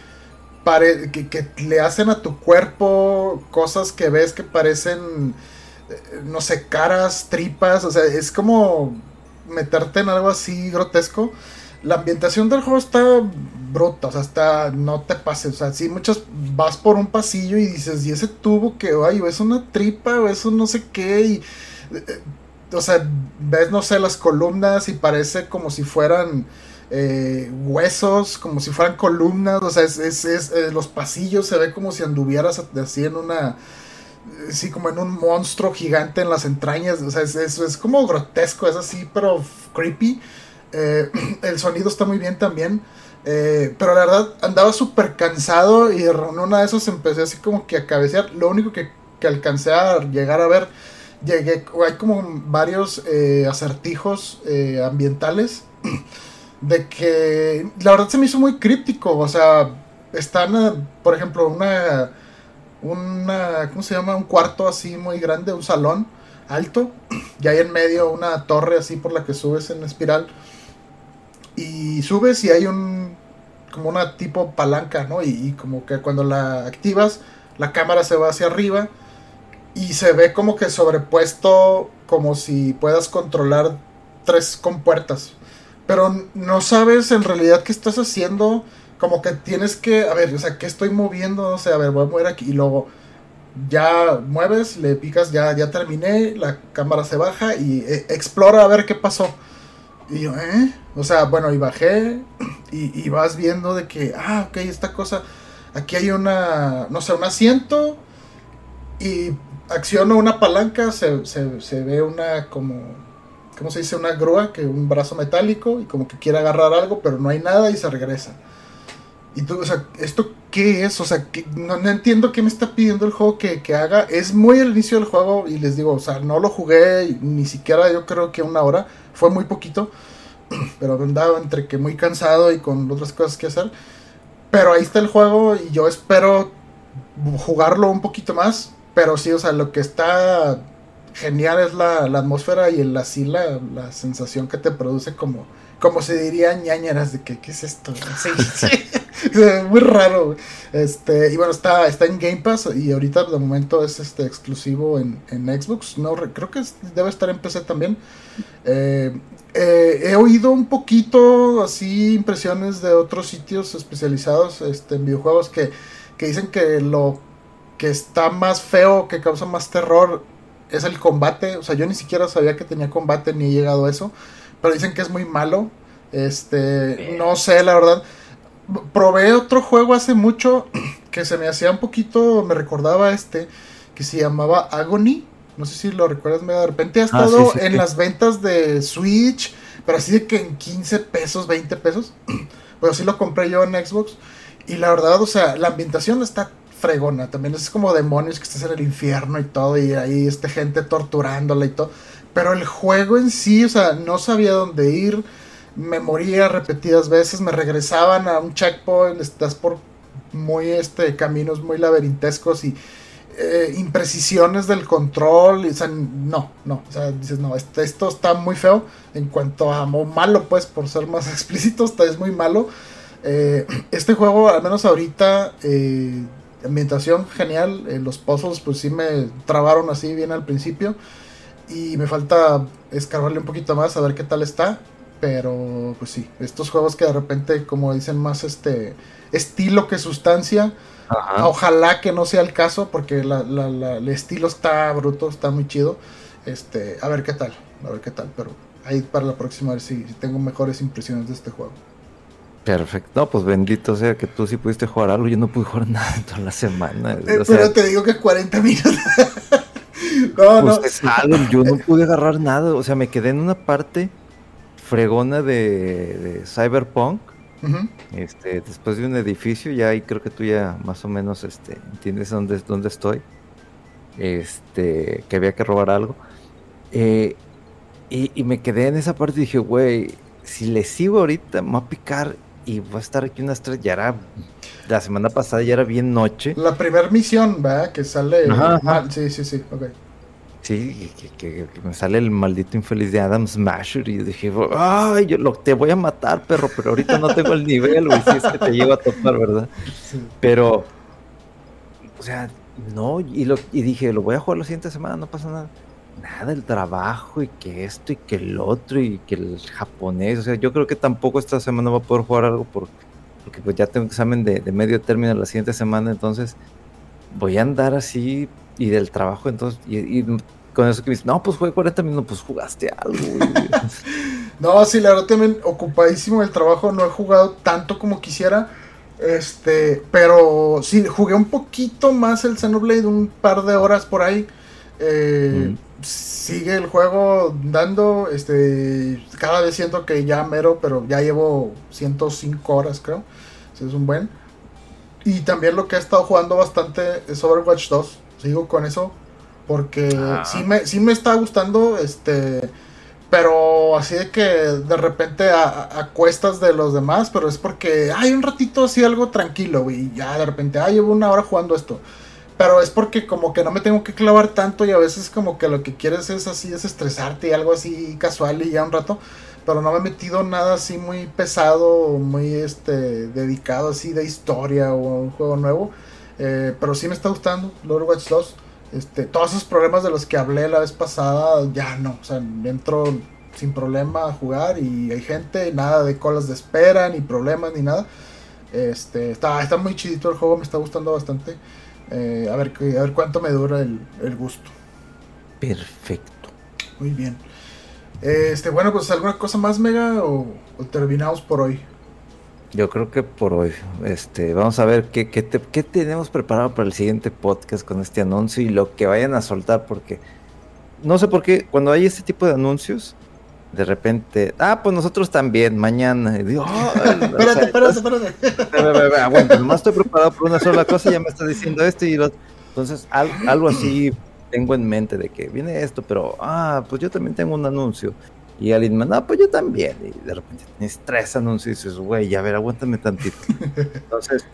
que, que le hacen a tu cuerpo, cosas que ves que parecen, eh, no sé, caras, tripas, o sea, es como meterte en algo así grotesco la ambientación del juego está bruta, o sea, está, no te pases, o sea, sí, muchas, vas por un pasillo y dices, y ese tubo que, ay, o es una tripa, o eso no sé qué, y, eh, o sea, ves, no sé, las columnas y parece como si fueran eh, huesos, como si fueran columnas, o sea, es, es, es eh, los pasillos se ve como si anduvieras así en una, sí, como en un monstruo gigante en las entrañas, o sea, es, es como grotesco, es así, pero creepy. Eh, el sonido está muy bien también. Eh, pero la verdad andaba súper cansado y en una de esos empecé así como que a cabecear. Lo único que, alcancé a llegar a ver, llegué, hay como varios eh, acertijos ambientales de que la verdad se me hizo muy críptico. O sea, están, por ejemplo, una, una, ¿cómo se llama? Un cuarto así muy grande, un salón alto y hay en medio una torre así por la que subes en espiral y subes y hay un como una tipo palanca, ¿no? Y, como que cuando la activas, la cámara se va hacia arriba y se ve como que sobrepuesto como si puedas controlar tres compuertas. Pero no sabes en realidad qué estás haciendo. Como que tienes que, a ver, o sea, ¿qué estoy moviendo? O sea, a ver, voy a mover aquí y luego ya mueves, le picas, ya, ya terminé, la cámara se baja y eh, explora a ver qué pasó. Y yo, ¿eh? O sea, bueno, y bajé y, vas viendo de que, ah, ok, esta cosa, aquí hay una, no sé, un asiento y acciono una palanca, se, se, ve una como, ¿cómo se dice? Una grúa, que un brazo metálico y como que quiere agarrar algo, pero no hay nada y se regresa. Y tú, o sea, ¿esto qué es? O sea, que no, entiendo qué me está pidiendo el juego que, que, haga. Es muy el inicio del juego y les digo, o sea, no lo jugué ni siquiera yo creo que una hora. Fue muy poquito. Pero andaba entre que muy cansado y con otras cosas que hacer. Pero ahí está el juego y yo espero jugarlo un poquito más. Pero sí, o sea, lo que está genial es la, la atmósfera y el, así la, la sensación que te produce como como se diría ñañeras de que, ¿qué es esto? Sí, muy raro. Este, y bueno, está, está en Game Pass y ahorita de momento es este exclusivo en, Xbox. No, creo que debe estar en PC también. Eh, eh, he oído un poquito así impresiones de otros sitios especializados este, en videojuegos que, que dicen que lo que está más feo, que causa más terror, es el combate. O sea, yo ni siquiera sabía que tenía combate ni he llegado a eso pero dicen que es muy malo. Este, no sé, la verdad. Probé otro juego hace mucho que se me hacía un poquito, me recordaba este, que se llamaba Agony. No sé si lo recuerdas, de repente ha ah, estado en las ventas de Switch, pero así de que en 15 pesos, 20 pesos. Pero sí lo compré yo en Xbox. Y la verdad, o sea, la ambientación está fregona. También es como demonios que estás en el infierno y todo. Y ahí está gente torturándola y todo. Pero el juego en sí, o sea, no sabía dónde ir. Me moría repetidas veces. Me regresaban a un checkpoint. Estás por muy este caminos muy laberintescos y eh, imprecisiones del control. o sea, no, no. O sea, dices, no, esto, esto, está muy feo. En cuanto a malo, pues, por ser más explícito, está, es muy malo. Eh, este juego, al menos ahorita, eh, ambientación genial. los puzzles, pues sí me trabaron así bien al principio y me falta escarbarle un poquito más a ver qué tal está. Pero, pues sí, estos juegos que de repente, como dicen, más este estilo que sustancia. Ojalá que no sea el caso, porque el estilo está bruto, está muy chido. Este, a ver qué tal, a ver qué tal, pero ahí para la próxima a ver si, tengo mejores impresiones de este juego. Perfecto, pues bendito sea que tú sí pudiste jugar algo, yo no pude jugar nada en toda la semana. Eh, pero te digo que 40 minutos. no, pues no. yo no pude agarrar nada, o sea, me quedé en una parte fregona de, Cyberpunk. este, después de un edificio, ya ahí creo que tú ya más o menos este, entiendes dónde, dónde estoy. Este, que había que robar algo. Eh, y, me quedé en esa parte y dije, güey, si le sigo ahorita, me va a picar y va a estar aquí una estrella. Ya era, la semana pasada ya era bien noche. La primera misión, ¿verdad? Que sale. sí, sí, sí, ok. Sí, que, me sale el maldito infeliz de Adam Smasher y dije, ay, yo lo, te voy a matar, perro, pero ahorita no tengo el nivel, güey, si es que te llevo a topar, ¿verdad? Pero, o sea, no, y, lo, y dije, lo voy a jugar la siguiente semana, no pasa nada nada el trabajo y que esto y que el otro y que el japonés. O sea, yo creo que tampoco esta semana va a poder jugar algo porque, porque pues ya tengo examen de, medio término la siguiente semana. Entonces voy a andar así y del trabajo. Entonces, y, con eso que me dice, no, pues jugué 40 minutos, pues jugaste algo. no, sí, la verdad también ocupadísimo el trabajo. No he jugado tanto como quisiera. Este, pero sí, jugué un poquito más el Xenoblade, un par de horas por ahí. Eh, sigue el juego dando, este, cada vez siento que ya mero, pero ya llevo 105 horas creo, es un buen. Y también lo que he estado jugando bastante es Overwatch 2, sigo con eso, porque ah. sí, me, sí me está gustando, este, pero así de que de repente a, cuestas de los demás, pero es porque hay un ratito así algo tranquilo, y ya de repente, ah, llevo una hora jugando esto. Pero es porque como que no me tengo que clavar tanto y a veces como que lo que quieres es así, es estresarte y algo así casual y ya un rato. Pero no me he metido nada así muy pesado, muy este dedicado así de historia o un juego nuevo. Eh, pero sí me está gustando Lord Watch 2. Este, todos esos problemas de los que hablé la vez pasada, ya no. O sea, entro sin problema a jugar y hay gente, nada de colas de espera, ni problemas, ni nada. Este, está, está muy chidito el juego, me está gustando bastante. Eh, a, ver, a ver cuánto me dura el, gusto. Perfecto. Muy bien. Este, bueno, pues alguna cosa más, Mega, o, terminamos por hoy. Yo creo que por hoy. Este, vamos a ver qué, qué, qué, tenemos preparado para el siguiente podcast con este anuncio y lo que vayan a soltar, porque no sé por qué, cuando hay este tipo de anuncios, de repente, ah, pues nosotros también, mañana. Y digo, espérate, espérate, espérate. Bueno, nomás estoy preparado por una sola cosa, ya me está diciendo esto y lo... Entonces, algo así tengo en mente de que viene esto, pero, ah, pues yo también tengo un anuncio. Y alguien me, no, pues yo también. Y de repente tienes tres anuncios y dices, güey, a ver, aguántame tantito. Entonces,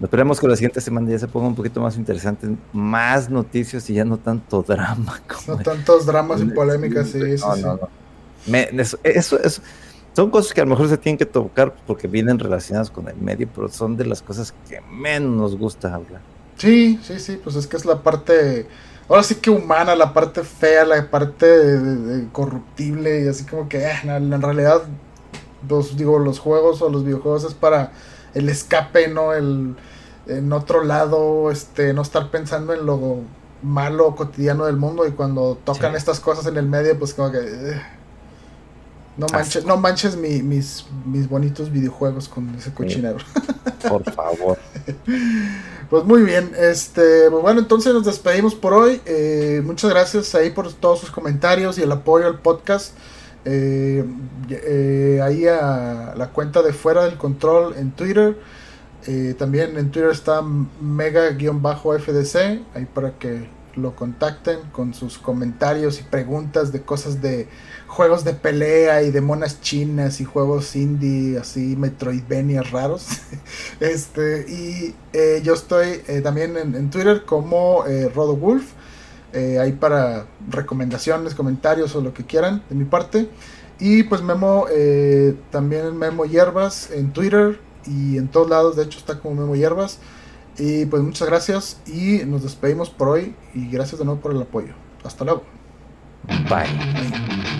esperemos que la siguiente semana ya se ponga un poquito más interesante, más noticias y ya no tanto drama. no tantos dramas y polémicas, sí, sí, sí. eso, eso, son cosas que a lo mejor se tienen que tocar porque vienen relacionadas con el medio, pero son de las cosas que menos nos gusta hablar. Sí, sí, sí, pues es que es la parte, ahora sí que humana, la parte fea, la parte corruptible y así como que eh, en realidad los, digo, los juegos o los videojuegos es para el escape, ¿no? El, en otro lado, este, no estar pensando en lo malo cotidiano del mundo y cuando tocan estas cosas en el medio, pues como que... Eh, no manches, no manches mis, mis bonitos videojuegos con ese cochinero. Por favor. Pues muy bien, este, pues bueno, entonces nos despedimos por hoy. Eh, muchas gracias ahí por todos sus comentarios y el apoyo al podcast. Eh, eh, ahí a la cuenta de Fuera del Control en Twitter. también en Twitter está mega-fdc, ahí para que lo contacten con sus comentarios y preguntas de cosas de juegos de pelea y de monas chinas y juegos indie así Metroidvania raros. este y eh, yo estoy eh, también en, Twitter como eh, RodoWolf. ahí para recomendaciones, comentarios o lo que quieran de mi parte. Y pues Memo, también Memo Hierbas en Twitter y en todos lados, de hecho está como Memo Hierbas. Y pues muchas gracias y nos despedimos por hoy y gracias de nuevo por el apoyo. Hasta luego. Bye.